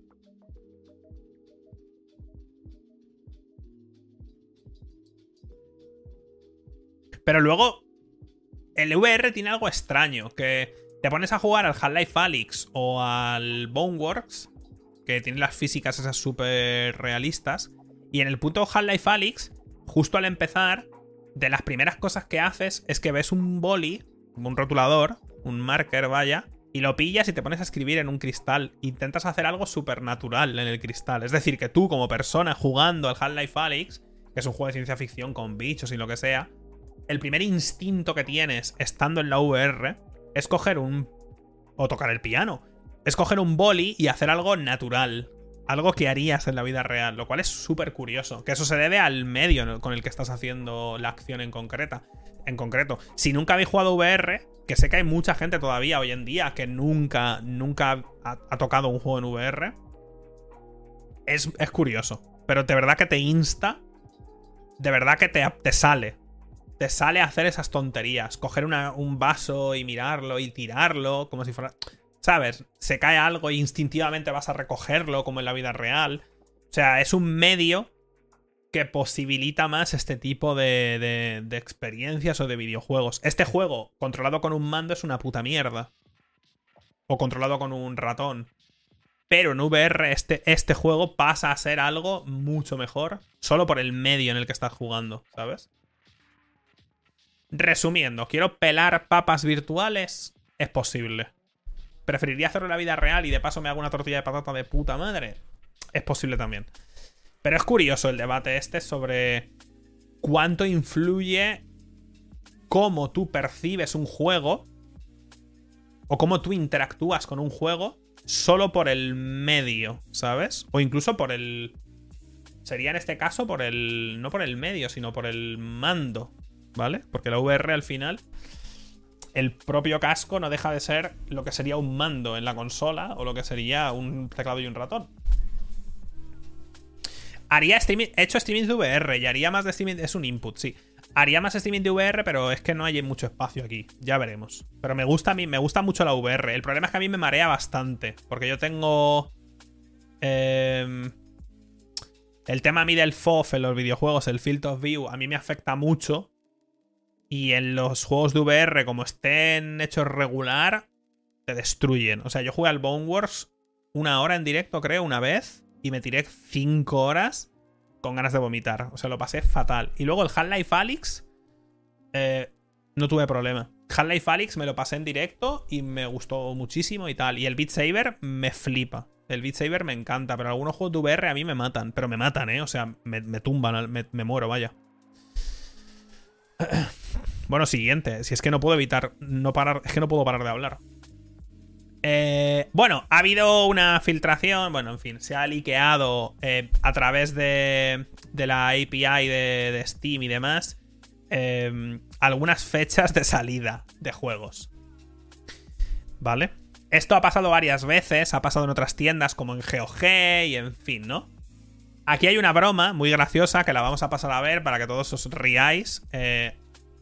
A: Pero luego, el VR tiene algo extraño, que te pones a jugar al Half-Life Alyx o al Boneworks, que tiene las físicas esas súper realistas, y en el puto Half-Life Alyx, justo al empezar, de las primeras cosas que haces es que ves un boli, un rotulador, un marker, vaya, y lo pillas y te pones a escribir en un cristal. Intentas hacer algo supernatural en el cristal. Es decir, que tú, como persona jugando al Half-Life Alyx, que es un juego de ciencia ficción con bichos y lo que sea, el primer instinto que tienes estando en la VR es coger un. o tocar el piano. Es coger un boli y hacer algo natural. Algo que harías en la vida real, lo cual es súper curioso. Que eso se debe al medio con el que estás haciendo la acción en concreta. En concreto, si nunca habéis jugado VR, que sé que hay mucha gente todavía hoy en día que nunca, nunca ha, tocado un juego en VR, es, es, curioso. Pero de verdad que te insta, de verdad que te, te sale te sale hacer esas tonterías. Coger un vaso y mirarlo y tirarlo como si fuera... ¿Sabes? Se cae algo e instintivamente vas a recogerlo como en la vida real. O sea, es un medio que posibilita más este tipo de, de, experiencias o de videojuegos. Este juego, controlado con un mando, es una puta mierda. O controlado con un ratón. Pero en VR este, este juego pasa a ser algo mucho mejor. Solo por el medio en el que estás jugando, ¿sabes? Resumiendo, quiero pelar papas virtuales. Es posible. Preferiría hacerlo en la vida real y de paso me hago una tortilla de patata de puta madre. Es posible también. Pero es curioso el debate este sobre cuánto influye cómo tú percibes un juego o cómo tú interactúas con un juego solo por el medio, ¿sabes? O incluso por el... Sería en este caso por el... No por el medio, sino por el mando. ¿vale? Porque la VR al final, el propio casco no deja de ser lo que sería un mando en la consola o lo que sería un teclado y un ratón. Haría streaming, he hecho streaming de VR y haría más de streaming, es un input, sí. Haría más streaming de VR, pero es que no hay mucho espacio aquí. Ya veremos. Pero me gusta a mí, me gusta mucho la VR. El problema es que a mí me marea bastante. Porque yo tengo. Eh, el tema a mí del FOF en los videojuegos, el Field of View, a mí me afecta mucho. Y en los juegos de VR, como estén hechos regular, te destruyen. O sea, yo jugué al Bone Wars una hora en directo, creo, una vez. Y me tiré cinco horas con ganas de vomitar. O sea, lo pasé fatal. Y luego el Half-Life Alyx. Eh, no tuve problema. Half-Life Alyx me lo pasé en directo y me gustó muchísimo y tal. Y el Beat Saber me flipa. El Beat Saber me encanta, pero algunos juegos de VR a mí me matan. Pero me matan, ¿eh? O sea, me, tumban, me, me muero, vaya. Bueno, siguiente. Si es que no puedo evitar no parar. Es que no puedo parar de hablar. Eh, bueno, ha habido una filtración. Bueno, en fin, se ha liqueado eh, a través de, de la API de, Steam y demás. Em, algunas fechas de salida de juegos. ¿Vale? Esto ha pasado varias veces, ha pasado en otras tiendas como en GOG y en fin, ¿no? Aquí hay una broma muy graciosa que la vamos a pasar a ver para que todos os riáis. Eh,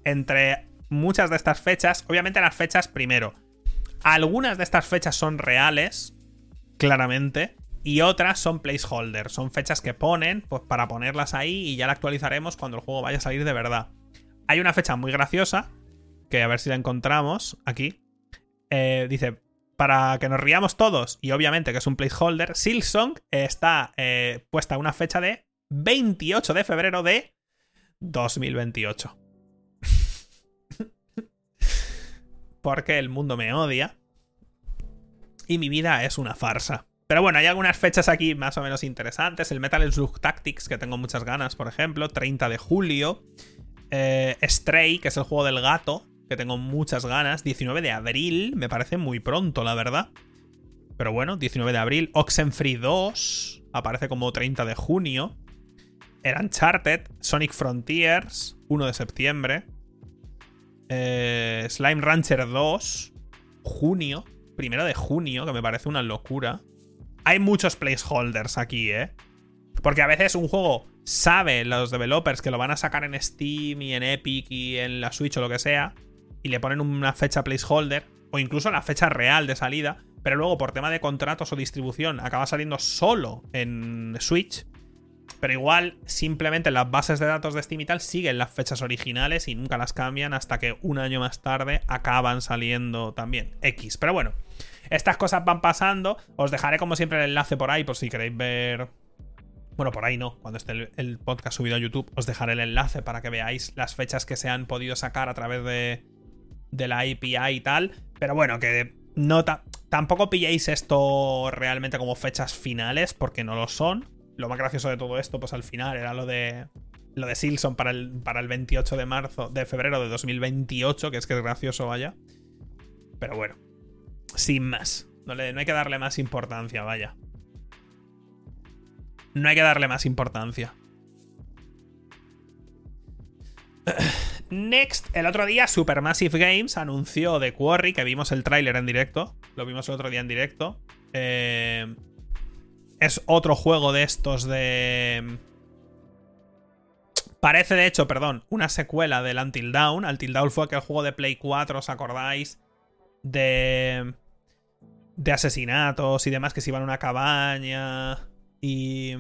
A: entre muchas de estas fechas, obviamente las fechas primero. Algunas de estas fechas son reales, claramente, Y otras son placeholders, son fechas que ponen pues, para ponerlas ahí y ya la actualizaremos cuando el juego vaya a salir de verdad. Hay una fecha muy graciosa, que a ver si la encontramos aquí. Eh, dice, para que nos riamos todos, y obviamente que es un placeholder, Silksong está eh, puesta una fecha de 28 de febrero de 2028. Porque el mundo me odia. Y mi vida es una farsa. Pero bueno, hay algunas fechas aquí más o menos interesantes. El Metal Slug Tactics, que tengo muchas ganas, por ejemplo. 30 de julio. Eh, Stray, que es el juego del gato, que tengo muchas ganas. 19 de abril, me parece muy pronto, la verdad. Pero bueno, 19 de abril. Oxenfree 2, aparece como 30 de junio. El Uncharted, Sonic Frontiers, 1 de septiembre. Eh, Slime Rancher 2, junio. Primero de junio, que me parece una locura. Hay muchos placeholders aquí, ¿eh? Porque a veces un juego sabe los developers que lo van a sacar en Steam y en Epic y en la Switch o lo que sea, y le ponen una fecha placeholder, o incluso la fecha real de salida, pero luego por tema de contratos o distribución acaba saliendo solo en Switch. Pero igual, simplemente las bases de datos de Steam y tal siguen las fechas originales y nunca las cambian hasta que un año más tarde acaban saliendo también X. Pero bueno, estas cosas van pasando. Os dejaré como siempre el enlace por ahí por si queréis ver... Bueno, por ahí no, cuando esté el, podcast subido a YouTube os dejaré el enlace para que veáis las fechas que se han podido sacar a través de, de la API y tal. Pero bueno, que no tampoco pilléis esto realmente como fechas finales, porque no lo son. Lo más gracioso de todo esto, pues al final era lo de. Lo de Silson para el, para el 28 de marzo, de febrero de 2028, que es que es gracioso, vaya. Pero bueno, sin más. No, le, no hay que darle más importancia, vaya. No hay que darle más importancia. Next, el otro día Supermassive Games anunció The Quarry, que vimos el tráiler en directo. Lo vimos el otro día en directo. Eh, es otro juego de estos de... Parece, de hecho, perdón, una secuela del Until Dawn. Until Dawn fue aquel juego de Play 4, ¿os acordáis? De de asesinatos y demás que se iban a una cabaña y...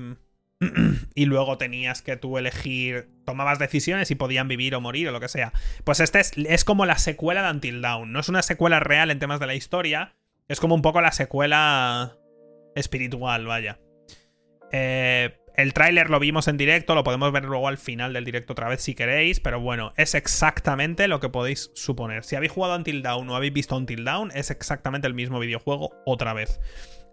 A: y luego tenías que tú elegir, tomabas decisiones y podían vivir o morir o lo que sea. Pues este es, es como la secuela de Until Dawn. No es una secuela real en temas de la historia, es como un poco la secuela espiritual, vaya. Eh, el tráiler lo vimos en directo, lo podemos ver luego al final del directo otra vez si queréis, pero bueno, es exactamente lo que podéis suponer. Si habéis jugado Until Dawn o habéis visto Until Dawn, es exactamente el mismo videojuego otra vez.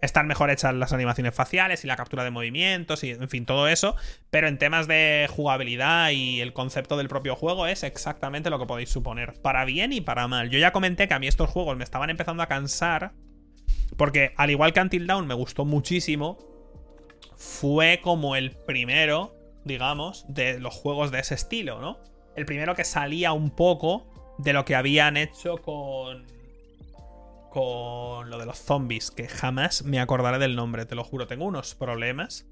A: Están mejor hechas las animaciones faciales y la captura de movimientos y en fin, todo eso, pero en temas de jugabilidad y el concepto del propio juego es exactamente lo que podéis suponer, para bien y para mal. Yo ya comenté que a mí estos juegos me estaban empezando a cansar, porque al igual que Until Dawn me gustó muchísimo, fue como el primero, digamos, de los juegos de ese estilo, ¿no? El primero que salía un poco de lo que habían hecho con. Con lo de los zombies, que jamás me acordaré del nombre, te lo juro, tengo unos problemas.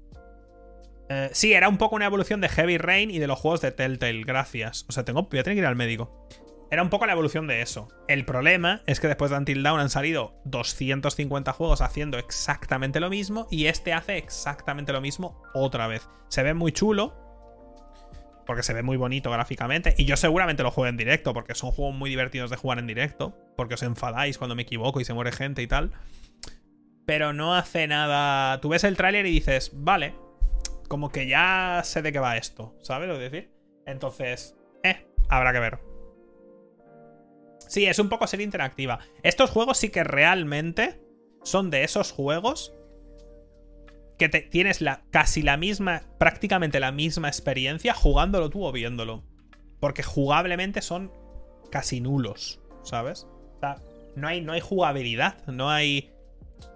A: Eh, sí, era un poco una evolución de Heavy Rain y de los juegos de Telltale, gracias. O sea, tengo, voy a tener que ir al médico. Era un poco la evolución de eso. El problema es que después de Until Dawn han salido 250 juegos haciendo exactamente lo mismo y este hace exactamente lo mismo otra vez. Se ve muy chulo, porque se ve muy bonito gráficamente. Y yo seguramente lo juego en directo, porque son juegos muy divertidos de jugar en directo. Porque os enfadáis cuando me equivoco y se muere gente y tal. Pero no hace nada. Tú ves el tráiler y dices, vale, como que ya sé de qué va esto, ¿sabes lo que decir? Entonces, eh, habrá que ver. Sí, es un poco ser interactiva. Estos juegos sí que realmente son de esos juegos que te, tienes la, casi la misma, prácticamente la misma experiencia jugándolo tú o viéndolo. Porque jugablemente son casi nulos, ¿sabes? O sea, no hay, no hay jugabilidad, no hay,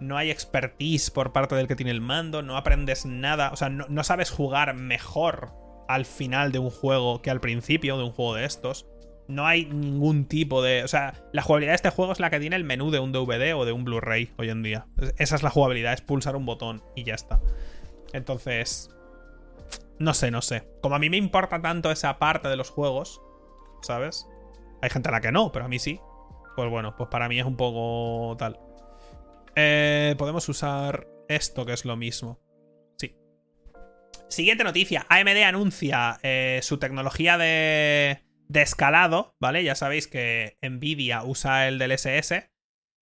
A: no hay expertise por parte del que tiene el mando, no aprendes nada, o sea, no, no sabes jugar mejor al final de un juego que al principio de un juego de estos no hay ningún tipo de. O sea, la jugabilidad de este juego es la que tiene el menú de un DVD o de un Blu-ray hoy en día. Esa es la jugabilidad, es pulsar un botón y ya está. Entonces. No sé, no sé. Como a mí me importa tanto esa parte de los juegos, ¿sabes? Hay gente a la que no, pero a mí sí. Pues bueno, pues para mí es un poco tal. Eh, podemos usar esto que es lo mismo. Sí. Siguiente noticia. AMD anuncia eh, su tecnología de, de escalado, ¿vale? Ya sabéis que Nvidia usa el del SS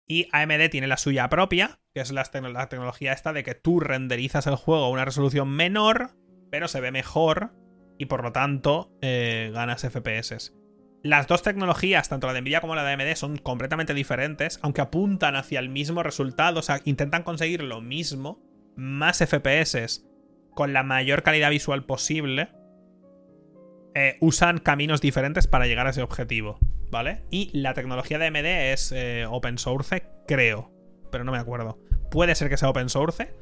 A: y AMD tiene la suya propia, que es la, tecnología esta de que tú renderizas el juego a una resolución menor, pero se ve mejor y por lo tanto eh, ganas FPS. Las dos tecnologías, tanto la de Nvidia como la de AMD, son completamente diferentes, aunque apuntan hacia el mismo resultado, o sea, intentan conseguir lo mismo, más FPS, con la mayor calidad visual posible, eh, usan caminos diferentes para llegar a ese objetivo, ¿vale? Y la tecnología de AMD es eh, open source, creo, pero no me acuerdo. Puede ser que sea open source,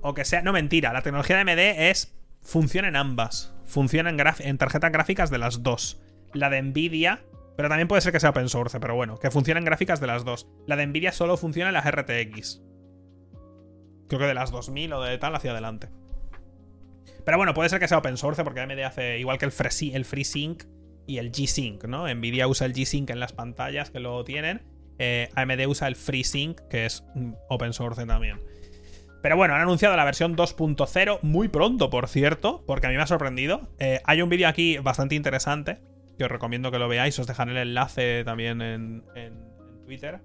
A: o que sea... No, mentira, la tecnología de AMD es... Funciona en ambas. Funciona en, tarjetas gráficas de las dos la de Nvidia, pero también puede ser que sea open source, pero bueno, que funcionen gráficas de las dos. La de Nvidia solo funciona en las RTX. Creo que de las 2000 o de tal hacia adelante. Pero bueno, puede ser que sea open source porque AMD hace igual que el, Free, el FreeSync y el G-Sync, ¿no? Nvidia usa el G-Sync en las pantallas que lo tienen. Eh, AMD usa el FreeSync, que es mm, open source también. Pero bueno, han anunciado la versión 2.0 muy pronto, por cierto, porque a mí me ha sorprendido. Eh, hay un vídeo aquí bastante interesante que os recomiendo que lo veáis. Os dejaré el enlace también en, Twitter.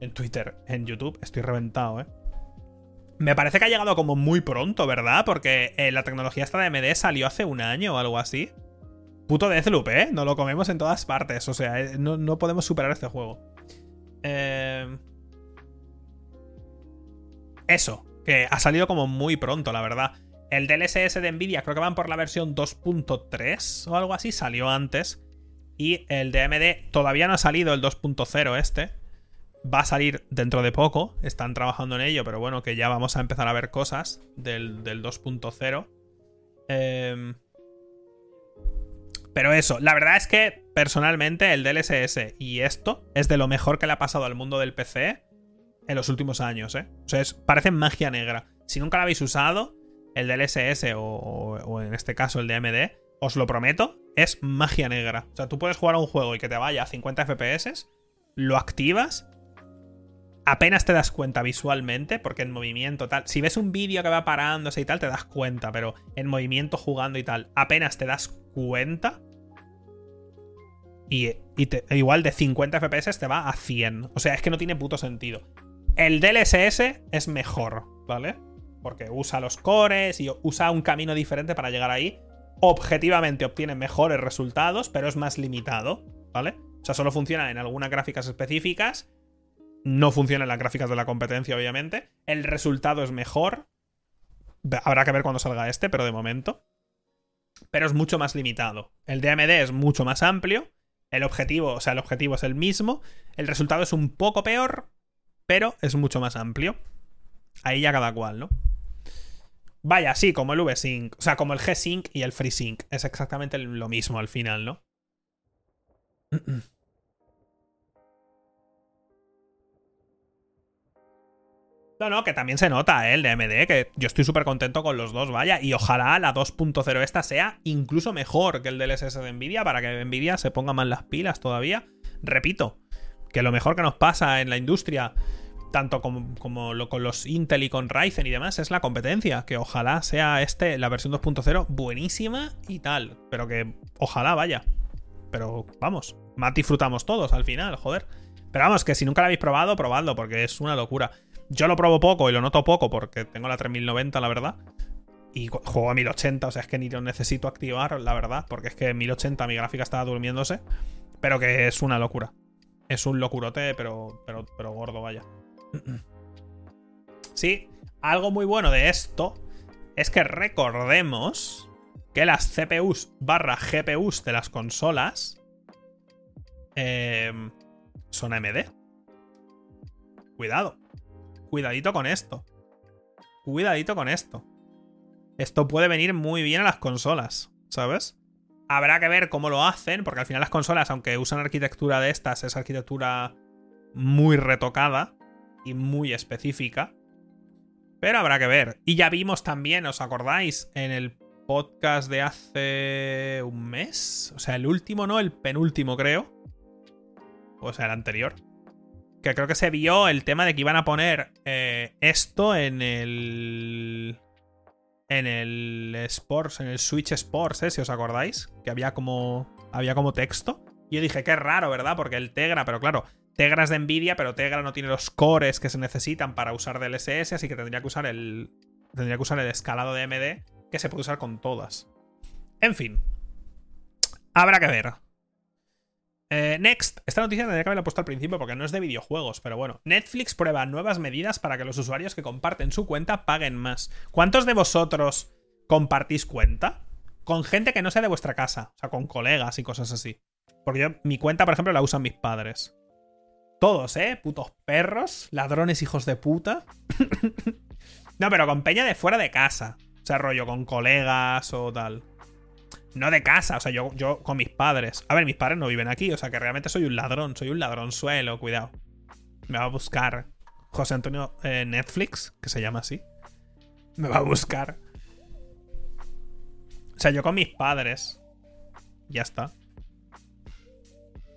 A: En Twitter, en YouTube. Estoy reventado, ¿eh? Me parece que ha llegado como muy pronto, ¿verdad? Porque eh, la tecnología esta de AMD salió hace un año o algo así. Puto Deathloop, ¿eh? Nos lo comemos en todas partes. O sea, eh, no, podemos superar este juego. Eh... Eso, que ha salido como muy pronto, la verdad. El DLSS de Nvidia creo que van por la versión 2.3 o algo así, salió antes. Y el de todavía no ha salido el 2.0 este. Va a salir dentro de poco. Están trabajando en ello, pero bueno, que ya vamos a empezar a ver cosas del, 2.0. Em, pero eso, la verdad es que personalmente el DLSS y esto es de lo mejor que le ha pasado al mundo del PC en los últimos años, ¿eh? O sea, parece magia negra. Si nunca lo habéis usado, el DLSS o, o en este caso el de AMD, os lo prometo, es magia negra. O sea, tú puedes jugar a un juego y que te vaya a 50 FPS, lo activas, apenas te das cuenta visualmente, porque en movimiento tal. Si ves un vídeo que va parándose y tal, te das cuenta, pero en movimiento jugando y tal, apenas te das cuenta. Y, igual de 50 FPS te va a 100. O sea, es que no tiene puto sentido. El DLSS es mejor, ¿vale? Porque usa los cores y usa un camino diferente para llegar ahí objetivamente obtiene mejores resultados, pero es más limitado, ¿vale? O sea, solo funciona en algunas gráficas específicas. No funciona en las gráficas de la competencia, obviamente. El resultado es mejor. Habrá que ver cuando salga este, pero de momento. Pero es mucho más limitado. El DMD es mucho más amplio. El objetivo, o sea, el objetivo es el mismo. El resultado es un poco peor, pero es mucho más amplio. Ahí ya cada cual, ¿no? Vaya, sí, como el V-Sync. O sea, como el G-Sync y el FreeSync. Es exactamente lo mismo al final, ¿no? No, no, que también se nota, ¿eh? El de AMD, que yo estoy súper contento con los dos, vaya. Y ojalá la 2.0 esta sea incluso mejor que el del SS de Nvidia, para que Nvidia se ponga más las pilas todavía. Repito, que lo mejor que nos pasa en la industria tanto como, lo, con los Intel y con Ryzen y demás, es la competencia. Que ojalá sea este, la versión 2.0, buenísima y tal. Pero que ojalá vaya. Pero vamos, más disfrutamos todos al final, joder. Pero vamos, que si nunca la habéis probado, probadlo, porque es una locura. Yo lo probo poco y lo noto poco porque tengo la 3090, la verdad. Y juego a 1080, o sea, es que ni lo necesito activar, la verdad, porque es que en 1080 mi gráfica estaba durmiéndose. Pero que es una locura. Es un locurote, pero, pero, pero gordo, vaya. Sí, algo muy bueno de esto es que recordemos que las CPUs barra GPUs de las consolas em, son AMD. Cuidado. Cuidadito con esto. Cuidadito con esto. Esto puede venir muy bien a las consolas, ¿sabes? Habrá que ver cómo lo hacen, porque al final las consolas, aunque usan arquitectura de estas, es arquitectura muy retocada y muy específica. Pero habrá que ver. Y ya vimos también, ¿os acordáis? En el podcast de hace un mes. O sea, el último, no, el penúltimo, creo. O sea, el anterior. Que creo que se vio el tema de que iban a poner eh, esto en el. En el Sports, en el Switch Sports, ¿eh? Si os acordáis. Que había como. Había como texto. Y yo dije, qué raro, ¿verdad? Porque el Tegra, pero claro, Tegra es de Nvidia, pero Tegra no tiene los cores que se necesitan para usar DLSS, así que tendría que usar el. Tendría que usar el escalado de MD, que se puede usar con todas. En fin. Habrá que ver. Eh, next, esta noticia tendría que haberla puesto al principio porque no es de videojuegos, pero bueno. Netflix prueba nuevas medidas para que los usuarios que comparten su cuenta paguen más. ¿Cuántos de vosotros compartís cuenta? Con gente que no sea de vuestra casa, o sea, con colegas y cosas así. Porque yo, mi cuenta, por ejemplo, la usan mis padres. Todos, ¿eh? Putos perros, ladrones hijos de puta. no, pero con peña de fuera de casa. O sea, rollo con colegas o tal. No de casa, o sea, yo, yo con mis padres. A ver, mis padres no viven aquí, o sea que realmente soy un ladrón, soy un ladronzuelo, cuidado. Me va a buscar José Antonio eh, Netflix, que se llama así. Me va a buscar. O sea, yo con mis padres. Ya está.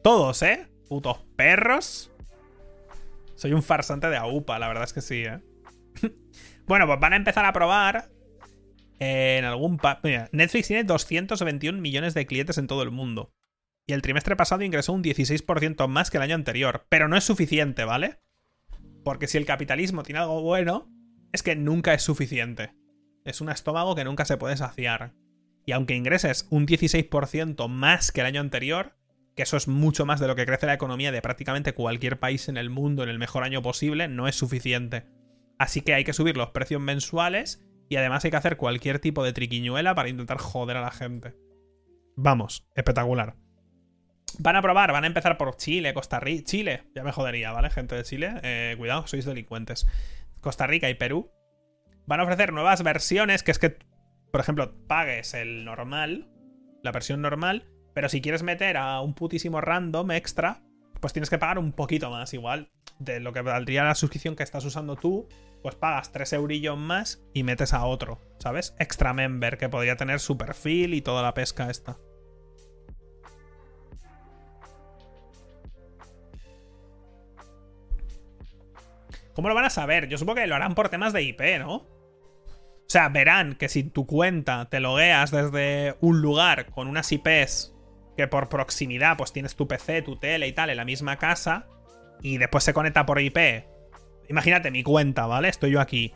A: Todos, ¿eh? Putos perros. Soy un farsante de AUPA, la verdad es que sí, ¿eh? bueno, pues van a empezar a probar en algún... Mira, Netflix tiene 221 millones de clientes en todo el mundo. Y el trimestre pasado ingresó un 16% más que el año anterior. Pero no es suficiente, ¿vale? Porque si el capitalismo tiene algo bueno, es que nunca es suficiente. Es un estómago que nunca se puede saciar. Y aunque ingreses un 16% más que el año anterior, que eso es mucho más de lo que crece la economía de prácticamente cualquier país en el mundo en el mejor año posible, no es suficiente. Así que hay que subir los precios mensuales y además hay que hacer cualquier tipo de triquiñuela para intentar joder a la gente. Vamos, espectacular. Van a probar, van a empezar por Chile, Costa Rica. Chile, ya me jodería, ¿vale? Gente de Chile, eh, cuidado, sois delincuentes. Costa Rica y Perú. Van a ofrecer nuevas versiones, que es que, por ejemplo, pagues el normal, la versión normal, pero si quieres meter a un putísimo random extra, pues tienes que pagar un poquito más, igual, de lo que valdría la suscripción que estás usando tú pues pagas 3 eurillos más y metes a otro, ¿sabes? Extra member que podría tener su perfil y toda la pesca esta. ¿Cómo lo van a saber? Yo supongo que lo harán por temas de IP, ¿no? O sea, verán que si tu cuenta te logueas desde un lugar con unas IPs que por proximidad pues tienes tu PC, tu tele y tal en la misma casa y después se conecta por IP Imagínate mi cuenta, ¿vale? Estoy yo aquí.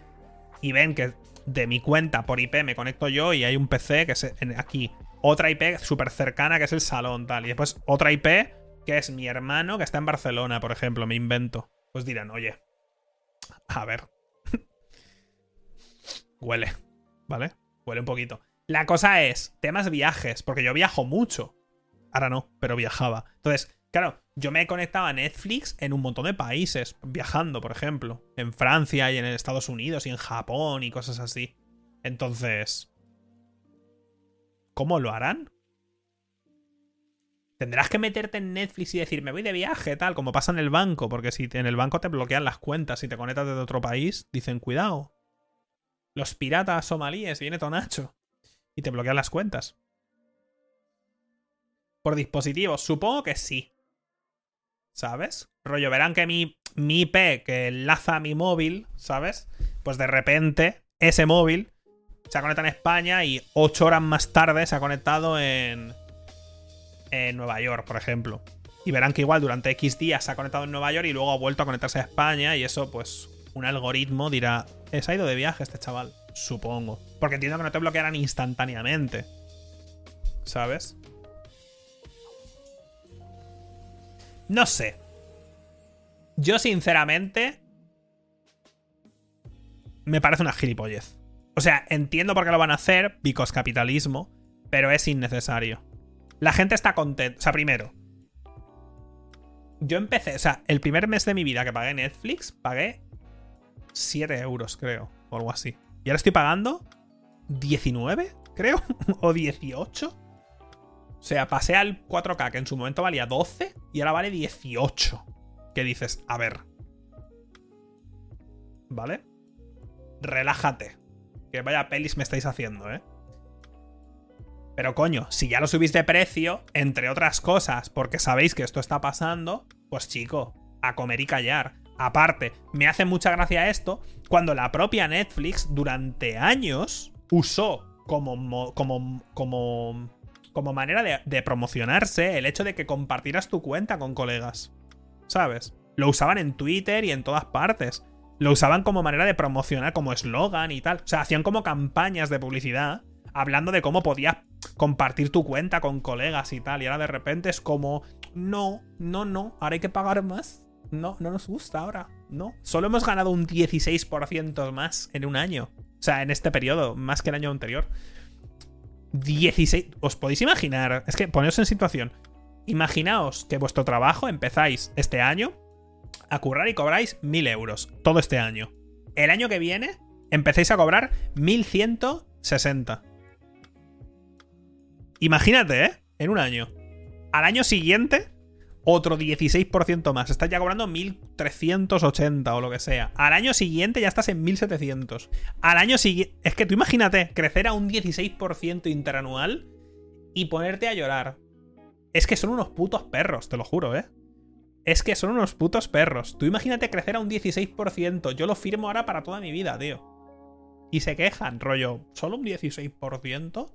A: Y ven que de mi cuenta por IP me conecto yo y hay un PC que es aquí. Otra IP súper cercana que es el salón, tal. Y después otra IP que es mi hermano que está en Barcelona, por ejemplo, me invento. Pues dirán, oye, a ver. Huele, ¿vale? Huele un poquito. La cosa es, temas viajes, porque yo viajo mucho. Ahora no, pero viajaba. Entonces, claro, yo me he conectado a Netflix en un montón de países, viajando, por ejemplo. En Francia y en Estados Unidos y en Japón y cosas así. Entonces... ¿Cómo lo harán? Tendrás que meterte en Netflix y decir, me voy de viaje, tal, como pasa en el banco, porque si en el banco te bloquean las cuentas y te conectas desde otro país, dicen, cuidado. Los piratas somalíes, viene Tonacho. Y te bloquean las cuentas. Por dispositivos, supongo que sí. ¿Sabes? Rollo, verán que mi, mi IP que enlaza a mi móvil, ¿sabes? Pues de repente ese móvil se ha conectado en España y ocho horas más tarde se ha conectado en, en Nueva York, por ejemplo. Y verán que igual durante X días se ha conectado en Nueva York y luego ha vuelto a conectarse a España y eso pues un algoritmo dirá, ¿es ha ido de viaje este chaval? Supongo. Porque entiendo que no te bloquearán instantáneamente. ¿Sabes? No sé. Yo, sinceramente. Me parece una gilipollez. O sea, entiendo por qué lo van a hacer, because capitalismo, pero es innecesario. La gente está contenta. O sea, primero. Yo empecé, o sea, el primer mes de mi vida que pagué Netflix, pagué 7 euros, creo, o algo así. Y ahora estoy pagando 19, creo, o 18. O sea, pasé al 4K, que en su momento valía 12, y ahora vale 18. Que dices, a ver. ¿Vale? Relájate. Que vaya pelis me estáis haciendo, ¿eh? Pero coño, si ya lo subís de precio, entre otras cosas, porque sabéis que esto está pasando, pues chico, a comer y callar. Aparte, me hace mucha gracia esto cuando la propia Netflix durante años usó como, como, como, como manera de, promocionarse el hecho de que compartieras tu cuenta con colegas. ¿Sabes? Lo usaban en Twitter y en todas partes. Lo usaban como manera de promocionar, como eslogan y tal. O sea, hacían como campañas de publicidad hablando de cómo podías compartir tu cuenta con colegas y tal. Y ahora de repente es como, no, no, no, ahora hay que pagar más. No, no nos gusta ahora. No. Solo hemos ganado un 16% más en un año. O sea, en este periodo, más que el año anterior. 16. ¿Os podéis imaginar? Es que poneos en situación. Imaginaos que vuestro trabajo empezáis este año a currar y cobráis 1000 euros todo este año. El año que viene empecéis a cobrar 1160. Imagínate, ¿eh? En un año. Al año siguiente, otro 16% más. Estás ya cobrando 1380 o lo que sea. Al año siguiente ya estás en 1700. Al año siguiente. Es que tú imagínate crecer a un 16% interanual y ponerte a llorar. Es que son unos putos perros, te lo juro, ¿eh? Es que son unos putos perros. Tú imagínate crecer a un 16%. Yo lo firmo ahora para toda mi vida, tío. Y se quejan, rollo, ¿solo un 16%?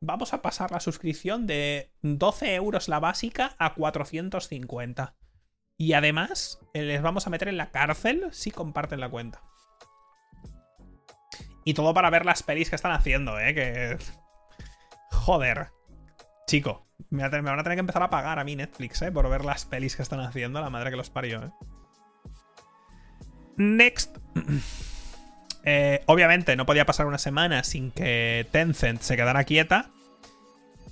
A: Vamos a pasar la suscripción de 12 euros la básica a 450. Y además, eh, les vamos a meter en la cárcel si comparten la cuenta. Y todo para ver las pelis que están haciendo, ¿eh? Que... Joder. Chico, me, van a tener que empezar a pagar a mí Netflix, ¿eh? Por ver las pelis que están haciendo, la madre que los parió, ¿eh? Next. Eh, obviamente no podía pasar una semana sin que Tencent se quedara quieta.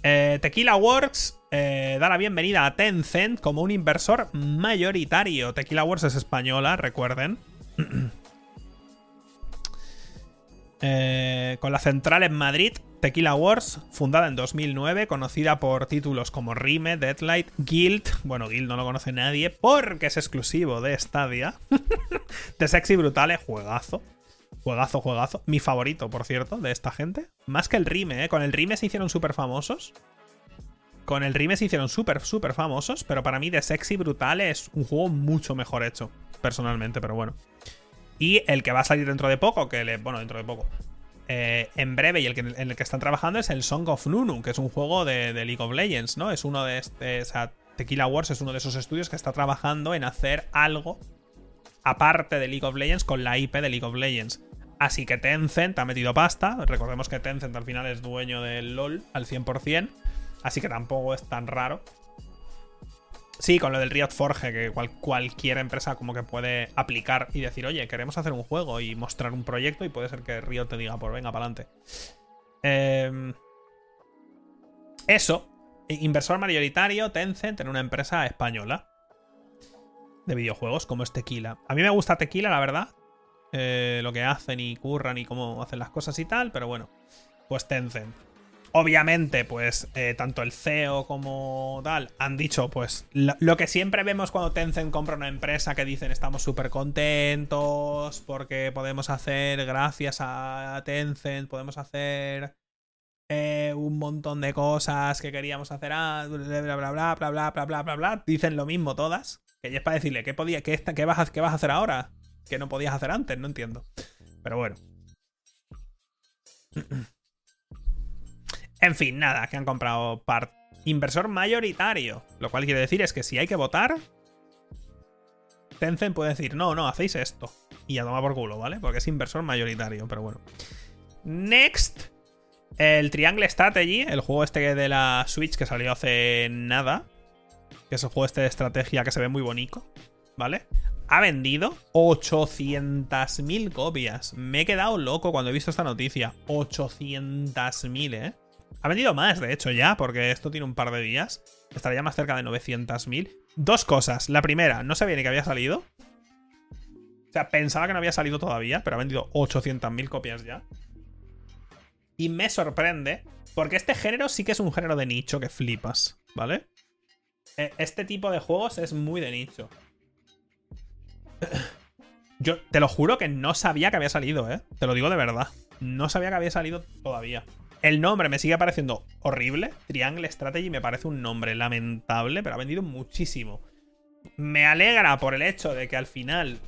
A: Eh, Tequila Works eh, da la bienvenida a Tencent como un inversor mayoritario. Tequila Works es española, recuerden. con la central en Madrid, Tequila Wars, fundada en 2009, conocida por títulos como Rime, Deadlight, Guild. Bueno, Guild no lo conoce nadie porque es exclusivo de Stadia. de Sexy Brutale, juegazo. Juegazo, juegazo. Mi favorito, por cierto, de esta gente. Más que el Rime, ¿eh? Con el Rime se hicieron súper famosos. Con el Rime se hicieron súper, súper famosos. Pero para mí, de Sexy Brutale es un juego mucho mejor hecho. Personalmente, pero bueno. Y el que va a salir dentro de poco, que le. Bueno, dentro de poco. Eh, en breve y el que, en el que están trabajando es el Song of Nunu, que es un juego de, League of Legends, ¿no? Es uno de este, o sea, Tequila Wars es uno de esos estudios que está trabajando en hacer algo aparte de League of Legends con la IP de League of Legends. Así que Tencent ha metido pasta. Recordemos que Tencent al final es dueño del LOL al 100%. Así que tampoco es tan raro. Sí, con lo del Riot Forge, que cualquier empresa como que puede aplicar y decir, oye, queremos hacer un juego y mostrar un proyecto y puede ser que Riot te diga, pues venga, para adelante. Em, eso, inversor mayoritario, Tencent, en una empresa española de videojuegos como es Tequila. A mí me gusta Tequila, la verdad. Eh, lo que hacen y curran y cómo hacen las cosas y tal, pero bueno, pues Tencent. Obviamente, pues eh, tanto el CEO como tal han dicho, pues lo, que siempre vemos cuando Tencent compra una empresa que dicen estamos súper contentos porque podemos hacer, gracias a Tencent, podemos hacer eh, un montón de cosas que queríamos hacer, bla, bla, bla, bla, bla, bla, bla, bla, bla, bla. Dicen lo mismo todas. Que ya es para decirle, ¿qué, podía, vas a, ¿qué vas a hacer ahora? Que no podías hacer antes, no entiendo. Pero bueno. En fin, nada, que han comprado part inversor mayoritario. Lo cual quiere decir es que si hay que votar, Tencent puede decir, no, no, hacéis esto. Y a tomar por culo, ¿vale? Porque es inversor mayoritario, pero bueno. Next. El Triangle Strategy, el juego este de la Switch que salió hace nada. Que es el juego este de estrategia que se ve muy bonito, ¿vale? Ha vendido 800.000 copias. Me he quedado loco cuando he visto esta noticia. 800.000, ¿eh? Ha vendido más, de hecho, ya, porque esto tiene un par de días. Estaría más cerca de 900.000. Dos cosas. La primera, no sabía ni que había salido. O sea, pensaba que no había salido todavía, pero ha vendido 800.000 copias ya. Y me sorprende, porque este género sí que es un género de nicho que flipas, ¿vale? E, este tipo de juegos es muy de nicho. Yo te lo juro que no sabía que había salido, ¿eh? Te lo digo de verdad. No sabía que había salido todavía. El nombre me sigue pareciendo horrible. Triangle Strategy me parece un nombre lamentable, pero ha vendido muchísimo. me alegra por el hecho de que al final,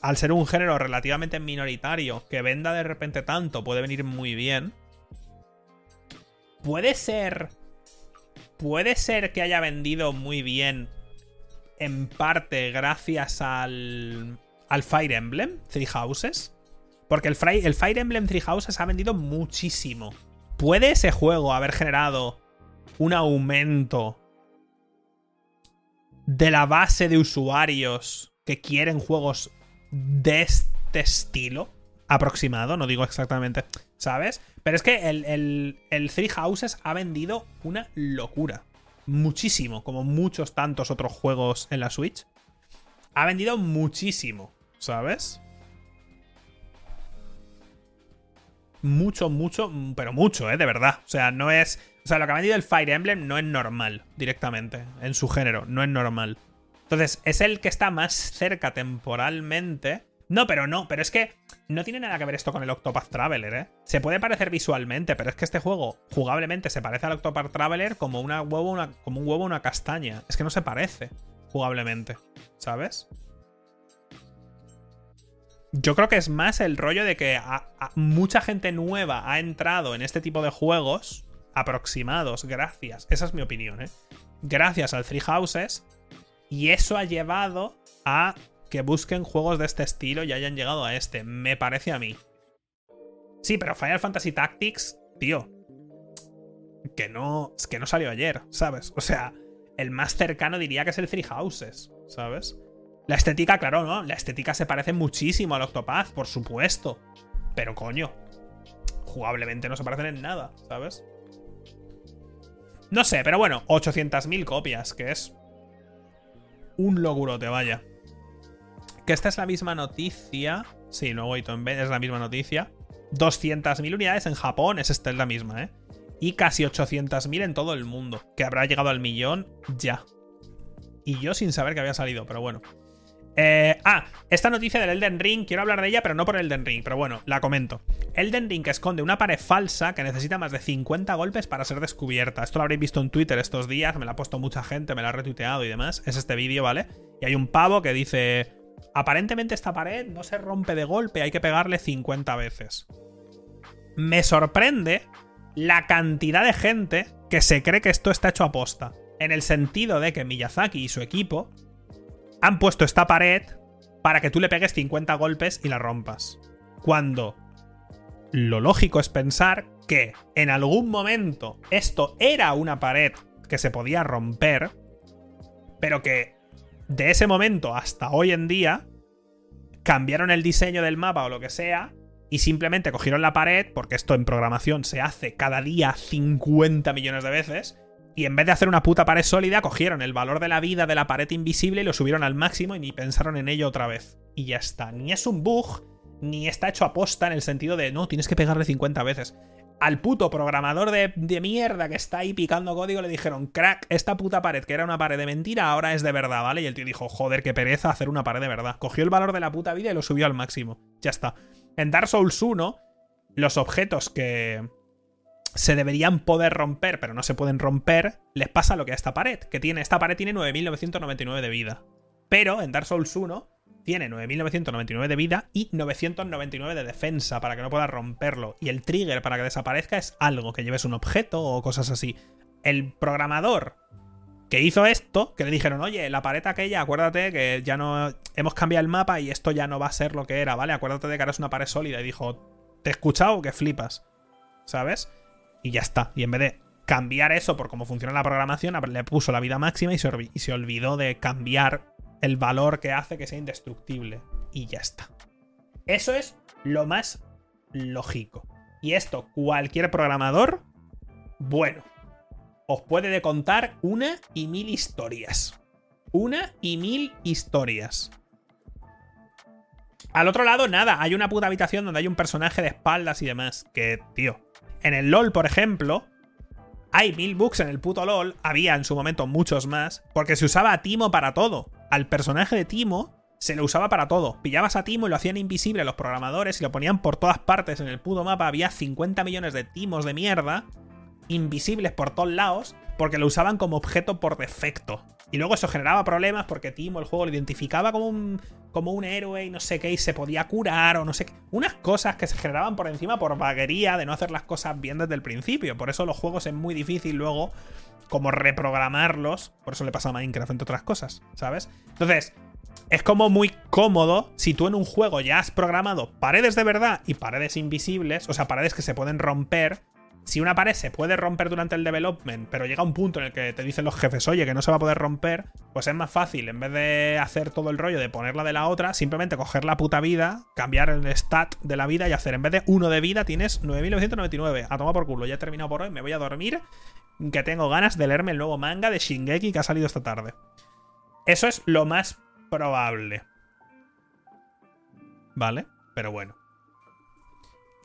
A: al ser un género relativamente minoritario, que venda de repente tanto, puede venir muy bien. Puede ser. Puede ser que haya vendido muy bien. En parte gracias al. al Fire Emblem, Three Houses. Porque el, el Fire Emblem Three Houses ha vendido muchísimo. ¿Puede ese juego haber generado un aumento de la base de usuarios que quieren juegos de este estilo aproximado, no digo exactamente, ¿sabes? Pero es que el, el, Three Houses ha vendido una locura. Muchísimo, como muchos tantos otros juegos en la Switch. Ha vendido muchísimo, ¿sabes? Mucho, mucho, pero mucho, ¿eh? De verdad. O sea, no es... O sea, lo que ha vendido el Fire Emblem no es normal directamente, en su género, no es normal. Entonces, es el que está más cerca temporalmente. No, pero no, pero es que no tiene nada que ver esto con el Octopath Traveler, ¿eh? Se puede parecer visualmente, pero es que este juego jugablemente se parece al Octopath Traveler como, una huevo, una, como un huevo una castaña. Es que no se parece jugablemente, ¿sabes? Yo creo que es más el rollo de que mucha gente nueva ha entrado en este tipo de juegos aproximados, gracias, esa es mi opinión, ¿eh? gracias al Three Houses, y eso ha llevado a que busquen juegos de este estilo y hayan llegado a este, me parece a mí. Sí, pero Final Fantasy Tactics, tío, que no, que no salió ayer, ¿sabes? O sea, el más cercano diría que es el Three Houses, ¿sabes? La estética, claro, ¿no? La estética se parece muchísimo al Octopath, por supuesto. Pero coño, jugablemente no se parecen en nada, ¿sabes? No sé, pero bueno, 800.000 copias, que es un logurote, vaya. Que esta es la misma noticia. Sí, luego en es la misma noticia. 200.000 unidades en Japón, es esta es la misma, ¿eh? Y casi 800.000 en todo el mundo, que habrá llegado al millón ya. Y yo sin saber que había salido, pero bueno. Eh, ah, esta noticia del Elden Ring, quiero hablar de ella, pero no por Elden Ring, pero bueno, la comento. Elden Ring esconde una pared falsa que necesita más de 50 golpes para ser descubierta. Esto lo habréis visto en Twitter estos días, me lo ha puesto mucha gente, me lo ha retuiteado y demás. Es este vídeo, ¿vale? Y hay un pavo que dice: Aparentemente esta pared no se rompe de golpe, hay que pegarle 50 veces. Me sorprende la cantidad de gente que se cree que esto está hecho a posta. En el sentido de que Miyazaki y su equipo han puesto esta pared para que tú le pegues 50 golpes y la rompas. Cuando lo lógico es pensar que en algún momento esto era una pared que se podía romper, pero que de ese momento hasta hoy en día cambiaron el diseño del mapa o lo que sea y simplemente cogieron la pared, porque esto en programación se hace cada día 50 millones de veces, y en vez de hacer una puta pared sólida, cogieron el valor de la vida de la pared invisible y lo subieron al máximo y ni pensaron en ello otra vez. Y ya está. Ni es un bug, ni está hecho a posta en el sentido de, no, tienes que pegarle 50 veces. Al puto programador de, de, mierda que está ahí picando código le dijeron, crack, esta puta pared que era una pared de mentira ahora es de verdad, ¿vale? Y el tío dijo, joder, qué pereza hacer una pared de verdad. Cogió el valor de la puta vida y lo subió al máximo. Ya está. En Dark Souls 1, los objetos que, se deberían poder romper, pero no se pueden romper, les pasa lo que a esta pared, que tiene, esta pared tiene 9.999 de vida. Pero en Dark Souls 1 tiene 9.999 de vida y 999 de defensa para que no pueda romperlo. Y el trigger para que desaparezca es algo, que lleves un objeto o cosas así. El programador que hizo esto, que le dijeron, oye, la pared aquella, acuérdate que ya no... Hemos cambiado el mapa y esto ya no va a ser lo que era, ¿vale? Acuérdate de que ahora es una pared sólida. Y dijo, te he escuchado que flipas. ¿Sabes? y ya está. Y en vez de cambiar eso por cómo funciona la programación, le puso la vida máxima y se, y se olvidó de cambiar el valor que hace que sea indestructible. Y ya está. Eso es lo más lógico. Y esto, cualquier programador, bueno, os puede contar una y mil historias. Una y mil historias. Al otro lado, nada, hay una puta habitación donde hay un personaje de espaldas y demás. Que, tío, en el LOL, por ejemplo, hay mil bugs en el puto LOL, había en su momento muchos más, porque se usaba Timo para todo. Al personaje de Timo se lo usaba para todo. Pillabas a Timo y lo hacían invisible a los programadores y lo ponían por todas partes en el puto mapa. Había 50 millones de Timos de mierda, invisibles por todos lados, porque lo usaban como objeto por defecto. Y luego eso generaba problemas porque Timo el juego lo identificaba como un, como un héroe y no sé qué, y se podía curar o no sé qué. Unas cosas que se generaban por encima por vaguería de no hacer las cosas bien desde el principio. Por eso los juegos es muy difícil luego como reprogramarlos. Por eso le pasa a Minecraft, entre otras cosas, ¿sabes? Entonces, es como muy cómodo si tú en un juego ya has programado paredes de verdad y paredes invisibles, o sea, paredes que se pueden romper si una pared se puede romper durante el development, pero llega un punto en el que te dicen los jefes, oye, que no se va a poder romper, pues es más fácil, en vez de hacer todo el rollo de ponerla de la otra, simplemente coger la puta vida, cambiar el stat de la vida y hacer, en vez de uno de vida, tienes 9999. A tomar por culo, ya he terminado por hoy, me voy a dormir, que tengo ganas de leerme el nuevo manga de Shingeki que ha salido esta tarde. Eso es lo más probable. ¿Vale? Pero bueno.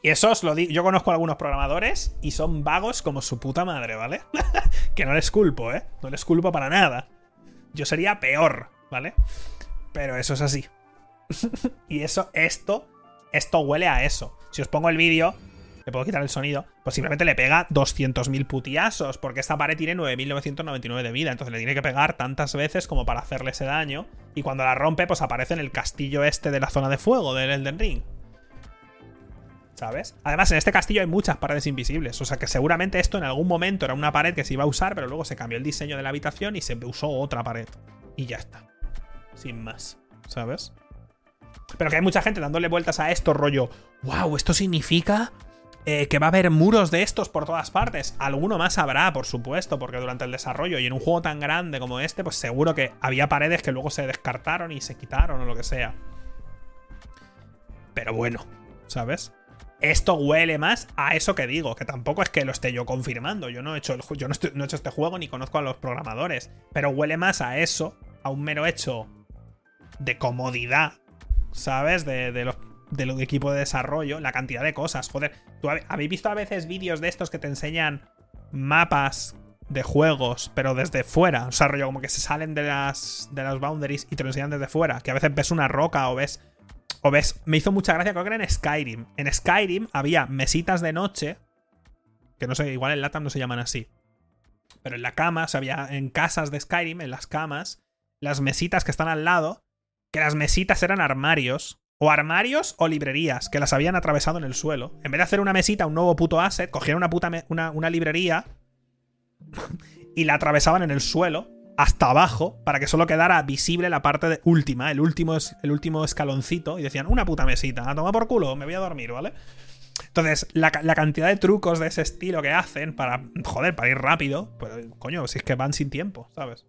A: Y eso os lo digo. Yo conozco a algunos programadores y son vagos como su puta madre, ¿vale? que no les culpo, ¿eh? No les culpo para nada. Yo sería peor, ¿vale? Pero eso es así. y eso, esto, esto huele a eso. Si os pongo el vídeo, le puedo quitar el sonido, pues simplemente le pega 200.000 putiasos, porque esta pared tiene 9.999 de vida, entonces le tiene que pegar tantas veces como para hacerle ese daño, y cuando la rompe, pues aparece en el castillo este de la zona de fuego del Elden Ring. ¿Sabes? Además, en este castillo hay muchas paredes invisibles. O sea que seguramente esto en algún momento era una pared que se iba a usar, pero luego se cambió el diseño de la habitación y se usó otra pared. Y ya está. Sin más. ¿Sabes? Pero que hay mucha gente dándole vueltas a esto, rollo. ¡Wow! Esto significa eh, que va a haber muros de estos por todas partes. Alguno más habrá, por supuesto, porque durante el desarrollo y en un juego tan grande como este, pues seguro que había paredes que luego se descartaron y se quitaron o lo que sea. Pero bueno, ¿sabes? Esto huele más a eso que digo, que tampoco es que lo esté yo confirmando. Yo no he hecho, el, yo no, he hecho este juego ni conozco a los programadores, pero huele más a eso, a un mero hecho de comodidad, ¿sabes? De, de los del equipo de desarrollo, la cantidad de cosas. Joder, ¿tú habéis visto a veces vídeos de estos que te enseñan mapas de juegos, pero desde fuera? O sea, rollo como que se salen de las, de las boundaries y te lo enseñan desde fuera. Que a veces ves una roca o ves o ves, me hizo mucha gracia, creo que era en Skyrim. En Skyrim había mesitas de noche, que no sé, igual en Latam no se llaman así. Pero en la cama, o sea, había en casas de Skyrim, en las camas, las mesitas que están al lado, que las mesitas eran armarios, o armarios o librerías, que las habían atravesado en el suelo. En vez de hacer una mesita, un nuevo puto asset, cogieron una puta una, una librería y la atravesaban en el suelo hasta abajo para que solo quedara visible la parte de última, el último, el último escaloncito, y decían, una puta mesita, a tomar por culo, me voy a dormir, ¿vale? Entonces, la, cantidad de trucos de ese estilo que hacen para, joder, para ir rápido, pues, coño, si es que van sin tiempo, ¿sabes?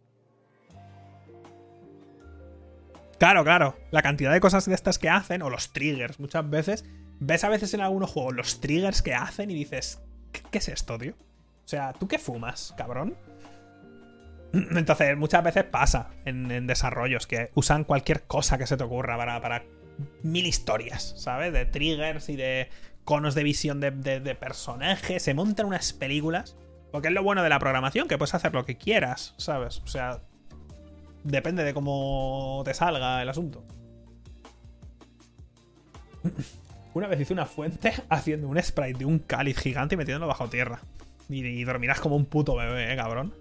A: Claro, claro, la cantidad de cosas de estas que hacen, o los triggers, muchas veces, ves a veces en algunos juegos los triggers que hacen y dices, qué es esto, tío? O sea, ¿tú qué fumas, cabrón? Entonces, muchas veces pasa en, desarrollos que usan cualquier cosa que se te ocurra para, mil historias, ¿sabes? De triggers y de conos de visión de, personajes. Se montan unas películas. Porque es lo bueno de la programación, que puedes hacer lo que quieras, ¿sabes? O sea, depende de cómo te salga el asunto. Una vez hice una fuente haciendo un sprite de un cáliz gigante y metiéndolo bajo tierra. Y, y dormirás como un puto bebé, ¿eh, cabrón?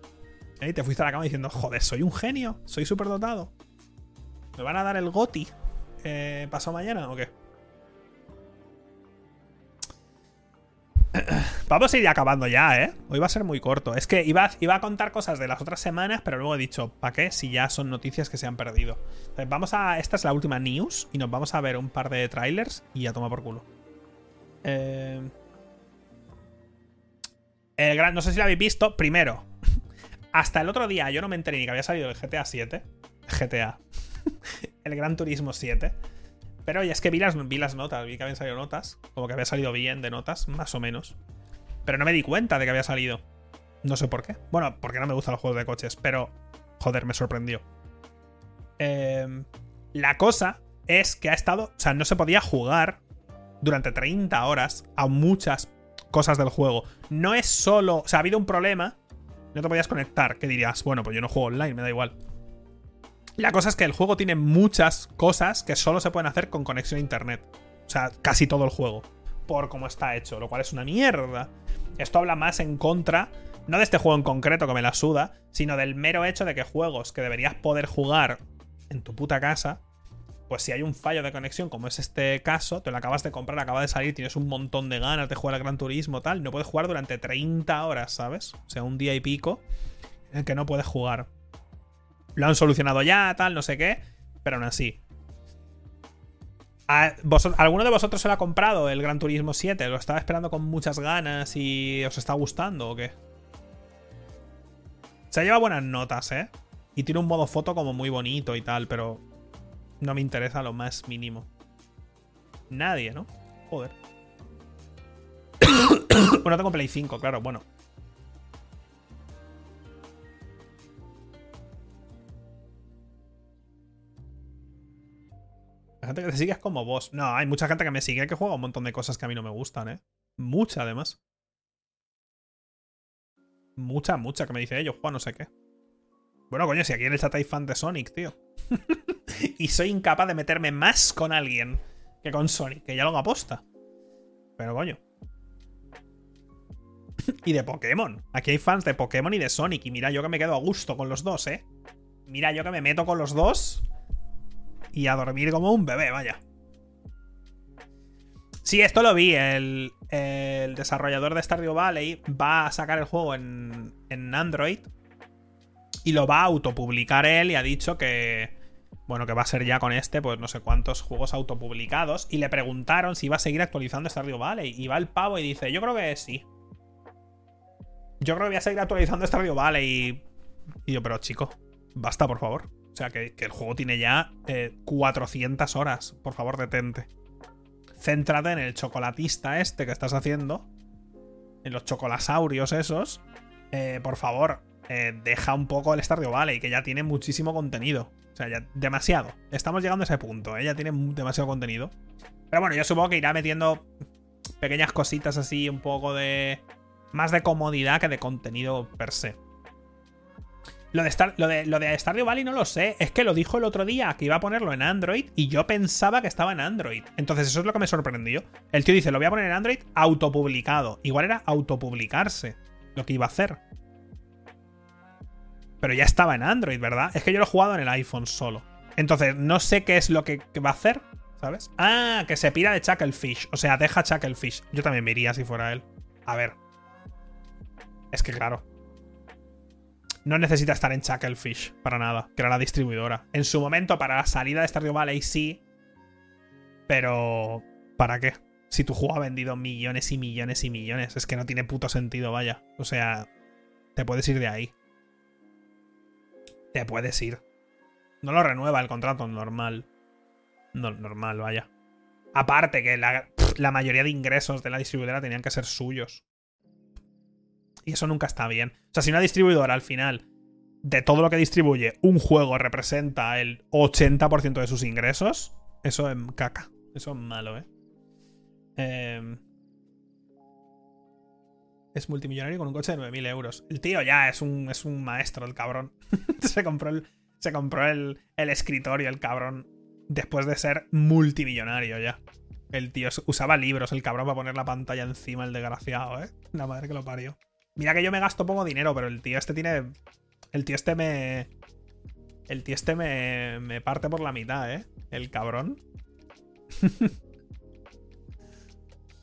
A: Y te fuiste a la cama diciendo, joder, soy un genio, soy súper dotado. ¿Me van a dar el GOTI eh, pasado mañana o qué? Vamos a ir acabando ya, ¿eh? Hoy va a ser muy corto. Es que iba, iba a contar cosas de las otras semanas, pero luego he dicho, ¿para qué? Si ya son noticias que se han perdido. vamos a. Esta es la última news y nos vamos a ver un par de trailers y ya toma por culo. Eh, el gran, no sé si lo habéis visto. Primero, hasta el otro día yo no me enteré ni que había salido el GTA 7. GTA. el Gran Turismo 7. Pero ya es que vi las, vi las notas, vi que habían salido notas. Como que había salido bien de notas, más o menos. Pero no me di cuenta de que había salido. No sé por qué. Bueno, porque no me gustan los juegos de coches, pero. Joder, me sorprendió. Em, la cosa es que ha estado. O sea, no se podía jugar durante 30 horas a muchas cosas del juego. No es solo. O sea, ha habido un problema no te podías conectar. ¿Qué dirías? Bueno, pues yo no juego online, me da igual. La cosa es que el juego tiene muchas cosas que solo se pueden hacer con conexión a internet. O sea, casi todo el juego. Por cómo está hecho, lo cual es una mierda. Esto habla más en contra no de este juego en concreto que me la suda, sino del mero hecho de que juegos que deberías poder jugar en tu puta casa, pues si hay un fallo de conexión, como es este caso, te lo acabas de comprar, acaba de salir, tienes un montón de ganas de jugar al Gran Turismo, tal, no puedes jugar durante 30 horas, ¿sabes? O sea, un día y pico en que no puedes jugar. Lo han solucionado ya, tal, no sé qué, pero aún así. ¿Alguno de vosotros se lo ha comprado el Gran Turismo 7? ¿Lo estaba esperando con muchas ganas y os está gustando o qué? Se lleva buenas notas, ¿eh? Y tiene un modo foto como muy bonito y tal, pero no me interesa lo más mínimo. Nadie, ¿no? Joder. bueno, tengo Play 5, claro, bueno. La gente que te sigue es como vos. No, hay mucha gente que me sigue que juega un montón de cosas que a mí no me gustan, ¿eh? Mucha, además. Mucha, mucha, que me dice, ellos, Juan, no sé qué. Bueno, coño, si aquí en el chat hay fan de Sonic, tío. y soy incapaz de meterme más con alguien que con Sonic, que ya lo hago aposta. Pero coño. y de Pokémon. Aquí hay fans de Pokémon y de Sonic. Y mira, yo que me quedo a gusto con los dos, ¿eh? Mira, yo que me meto con los dos. Y a dormir como un bebé, vaya. Sí, esto lo vi. El, desarrollador de Stardew Valley va a sacar el juego en, en Android y lo va a autopublicar él y ha dicho que, bueno, que va a ser ya con este, pues no sé cuántos juegos autopublicados. Y le preguntaron si iba a seguir actualizando Stardew Valley. Y va el pavo y dice, yo creo que sí. Yo creo que voy a seguir actualizando Stardew Valley. Y, yo, pero chico, basta, por favor. O sea, que, el juego tiene ya 400 eh, horas. Por favor, detente. Céntrate en el chocolatista este que estás haciendo. En los chocolasaurios esos. Eh, por favor, eh, deja un poco el Stardew Valley, que ya tiene muchísimo contenido. Sea, ya demasiado. Estamos llegando a ese punto, ¿eh? ya tiene demasiado contenido. Pero bueno, yo supongo que irá metiendo pequeñas cositas así, un poco de. Más de comodidad que de contenido per se. Lo de, Star, lo, de, lo de Valley no lo sé. Es que lo dijo el otro día que iba a ponerlo en Android y yo pensaba que estaba en Android. Entonces eso es lo que me sorprendió. El tío dice, lo voy a poner en Android autopublicado. Igual era autopublicarse lo que iba a hacer. Pero ya estaba en Android, ¿verdad? Es que yo lo he jugado en el iPhone solo. Entonces, no sé qué es lo que, va a hacer, ¿sabes? Ah, que se pira de Chucklefish. O sea, deja Chucklefish. Yo también me iría si fuera él. A ver. Es que claro. No necesita estar en Chucklefish para nada, que era la distribuidora. En su momento, para la salida de Stardew Valley sí. Pero. ¿Para qué? Si tu juego ha vendido millones y millones y millones. Es que no tiene puto sentido, vaya. O sea, te puedes ir de ahí puedes ir. No lo renueva el contrato normal. No, normal, vaya. Aparte que la, la, mayoría de ingresos de la distribuidora tenían que ser suyos. Y eso nunca está bien. O sea, si una distribuidora al final de todo lo que distribuye un juego representa el 80% de sus ingresos, eso es caca. Eso es malo, ¿eh? Eh es multimillonario con un coche de 9.000 euros. El tío ya es un, es un maestro, el cabrón. se compró, el, se compró el, el escritorio, el cabrón, después de ser multimillonario ya. El tío usaba libros, el cabrón, para poner la pantalla encima, el desgraciado, ¿eh? La madre que lo parió. Mira que yo me gasto poco dinero, pero el tío este tiene. El tío este me. El tío este me, me parte por la mitad, ¿eh? El cabrón.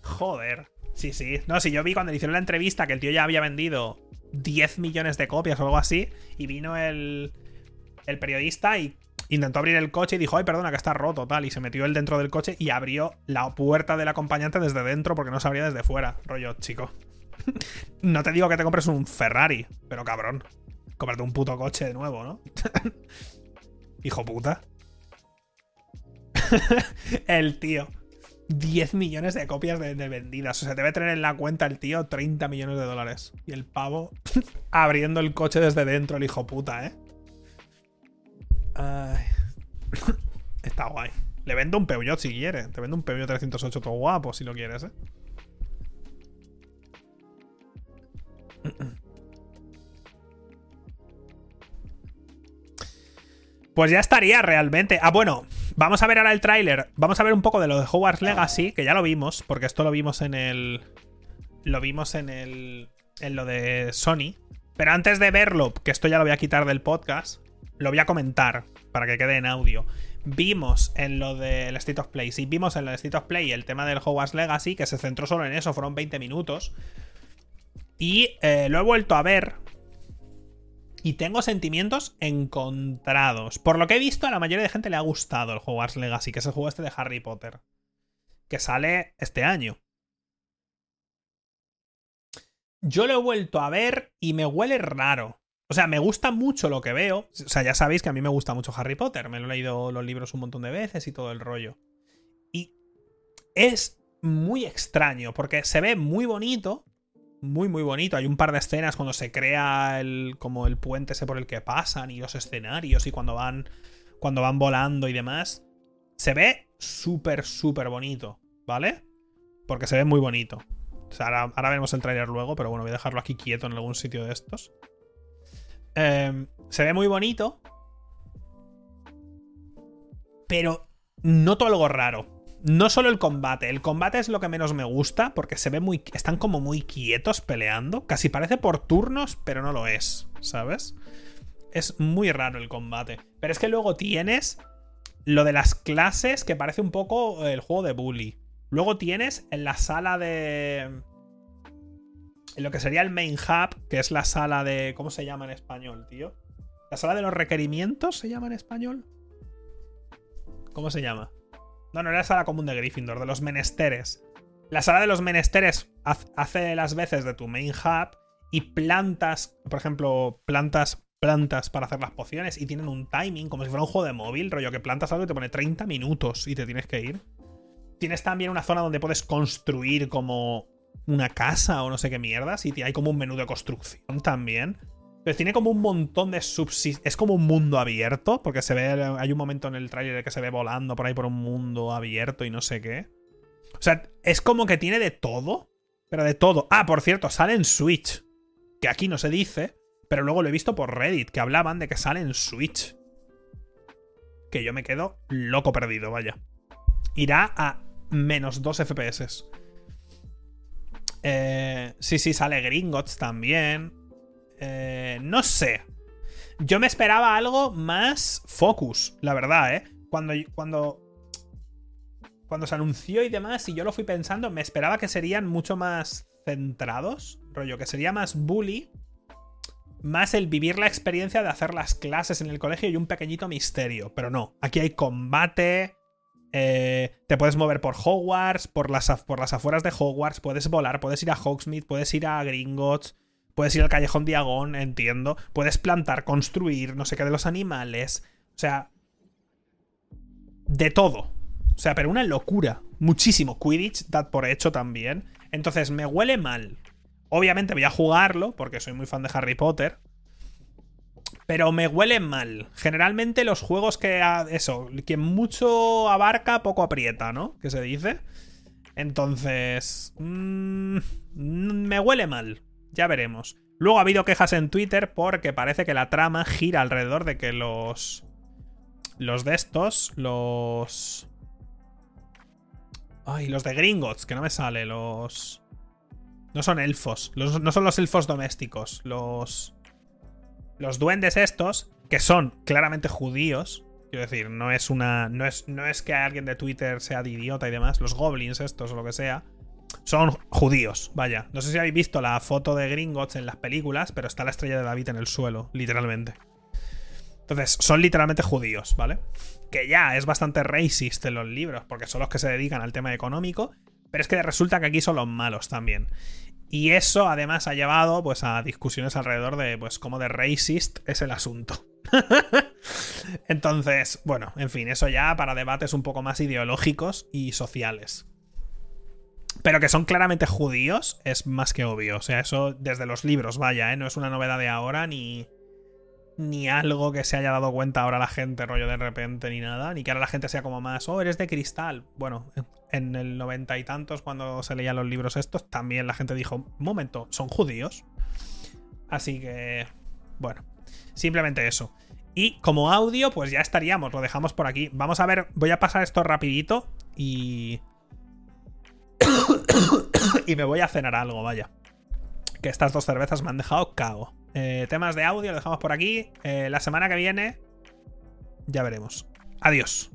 A: Joder. Sí, sí. No, si yo vi cuando le hicieron la entrevista que el tío ya había vendido 10 millones de copias o algo así, y vino el, el periodista y intentó abrir el coche y dijo, ay, perdona, que está roto, tal, y se metió él dentro del coche y abrió la puerta del acompañante desde dentro porque no se abría desde fuera. Rollo, chico. no te digo que te compres un Ferrari, pero cabrón, cómprate un puto coche de nuevo, ¿no? Hijo puta. el tío. 10 millones de copias de, vendidas. O sea, debe tener en la cuenta el tío 30 millones de dólares. Y el pavo abriendo el coche desde dentro, el hijo puta, ¿eh? Está guay. Le vendo un Peugeot si quiere. Te vendo un Peugeot 308 todo guapo si lo quieres, ¿eh? Pues ya estaría realmente. Ah, bueno, vamos a ver ahora el tráiler. Vamos a ver un poco de lo de Hogwarts Legacy, que ya lo vimos, porque esto lo vimos en el. Lo vimos en el. en lo de Sony. Pero antes de verlo, que esto ya lo voy a quitar del podcast, lo voy a comentar para que quede en audio. Vimos en lo del State of Play, sí, vimos en el State of Play el tema del Hogwarts Legacy, que se centró solo en eso, fueron 20 minutos. Y eh, lo he vuelto a ver. Y tengo sentimientos encontrados. Por lo que he visto, a la mayoría de gente le ha gustado el Hogwarts Legacy, que es el juego este de Harry Potter. Que sale este año. Yo lo he vuelto a ver y me huele raro. O sea, me gusta mucho lo que veo. O sea, ya sabéis que a mí me gusta mucho Harry Potter. Me lo he leído los libros un montón de veces y todo el rollo. Y es muy extraño porque se ve muy bonito. Muy, muy bonito. Hay un par de escenas cuando se crea el, como el puente ese por el que pasan y los escenarios y cuando van, cuando van volando y demás. Se ve súper, súper bonito. ¿Vale? Porque se ve muy bonito. Ahora, ahora veremos el trailer luego, pero bueno, voy a dejarlo aquí quieto en algún sitio de estos. Em, se ve muy bonito. Pero noto algo raro. No solo el combate, el combate es lo que menos me gusta porque se ve muy están como muy quietos peleando, casi parece por turnos, pero no lo es, ¿sabes? Es muy raro el combate, pero es que luego tienes lo de las clases que parece un poco el juego de Bully. Luego tienes en la sala de en lo que sería el main hub, que es la sala de. ¿Cómo se llama en español, tío? ¿La sala de los requerimientos se llama en español? ¿Cómo se llama? No, no era la sala común de Gryffindor, de los menesteres. La sala de los menesteres hace las veces de tu main hub y plantas, por ejemplo, plantas plantas para hacer las pociones y tienen un timing como si fuera un juego de móvil, rollo que plantas algo y te pone 30 minutos y te tienes que ir. Tienes también una zona donde puedes construir como una casa o no sé qué mierdas. Y hay como un menú de construcción también. Pero tiene como un montón de subsidios. Es como un mundo abierto. Porque se ve. Hay un momento en el tráiler que se ve volando por ahí por un mundo abierto y no sé qué. O sea, es como que tiene de todo. Pero de todo. Ah, por cierto, sale en Switch. Que aquí no se dice. Pero luego lo he visto por Reddit. Que hablaban de que sale en Switch. Que yo me quedo loco perdido, vaya. Irá a menos 2 FPS. Eh, sí, sí, sale Gringotts también. Eh, no sé. Yo me esperaba algo más focus, la verdad, ¿eh? Cuando, cuando, cuando se anunció y demás, y yo lo fui pensando, me esperaba que serían mucho más centrados. Rollo, que sería más bully. Más el vivir la experiencia de hacer las clases en el colegio y un pequeñito misterio. Pero no, aquí hay combate, eh, te puedes mover por Hogwarts, por las, por las afueras de Hogwarts, puedes volar, puedes ir a Hogsmeade, puedes ir a Gringotts, puedes ir al Callejón Diagon, entiendo. Puedes plantar, construir, no sé qué de los animales. O sea, de todo. O sea, pero una locura. Muchísimo. Quidditch, dad por hecho también. Entonces, me huele mal. Obviamente voy a jugarlo, porque soy muy fan de Harry Potter pero me huele mal. Generalmente los juegos que... Eso, quien mucho abarca, poco aprieta, ¿no? Que se dice. Entonces... Mm, me huele mal. Ya veremos. Luego ha habido quejas en Twitter porque parece que la trama gira alrededor de que los... Los de estos, los... Ay, los de Gringotts, que no me sale, los... No son elfos, no son los elfos domésticos, los... Los duendes estos, que son claramente judíos, quiero decir, no es una. No es, no es que alguien de Twitter sea de idiota y demás, los goblins estos o lo que sea, son judíos, vaya. No sé si habéis visto la foto de Gringotts en las películas, pero está la estrella de David en el suelo, literalmente. Entonces, son literalmente judíos, ¿vale? Que ya es bastante racist en los libros, porque son los que se dedican al tema económico, pero es que resulta que aquí son los malos también. Y eso además ha llevado pues a discusiones alrededor de pues cómo de racist es el asunto. Entonces, bueno, en fin, eso ya para debates un poco más ideológicos y sociales. Pero que son claramente judíos es más que obvio. O sea, eso desde los libros, vaya, ¿eh? No es una novedad de ahora ni, ni algo que se haya dado cuenta ahora la gente, rollo de repente, ni nada. Ni que ahora la gente sea como más, oh, eres de cristal. Bueno, en el noventa y tantos, cuando se leían los libros estos, también la gente dijo, momento, son judíos. Así que, bueno, simplemente eso. Y como audio, pues ya estaríamos, lo dejamos por aquí. Vamos a ver, voy a pasar esto rapidito y... y me voy a cenar algo, vaya que estas dos cervezas me han dejado cago. Eh, temas de audio dejamos por aquí. Eh, la semana que viene ya veremos. Adiós.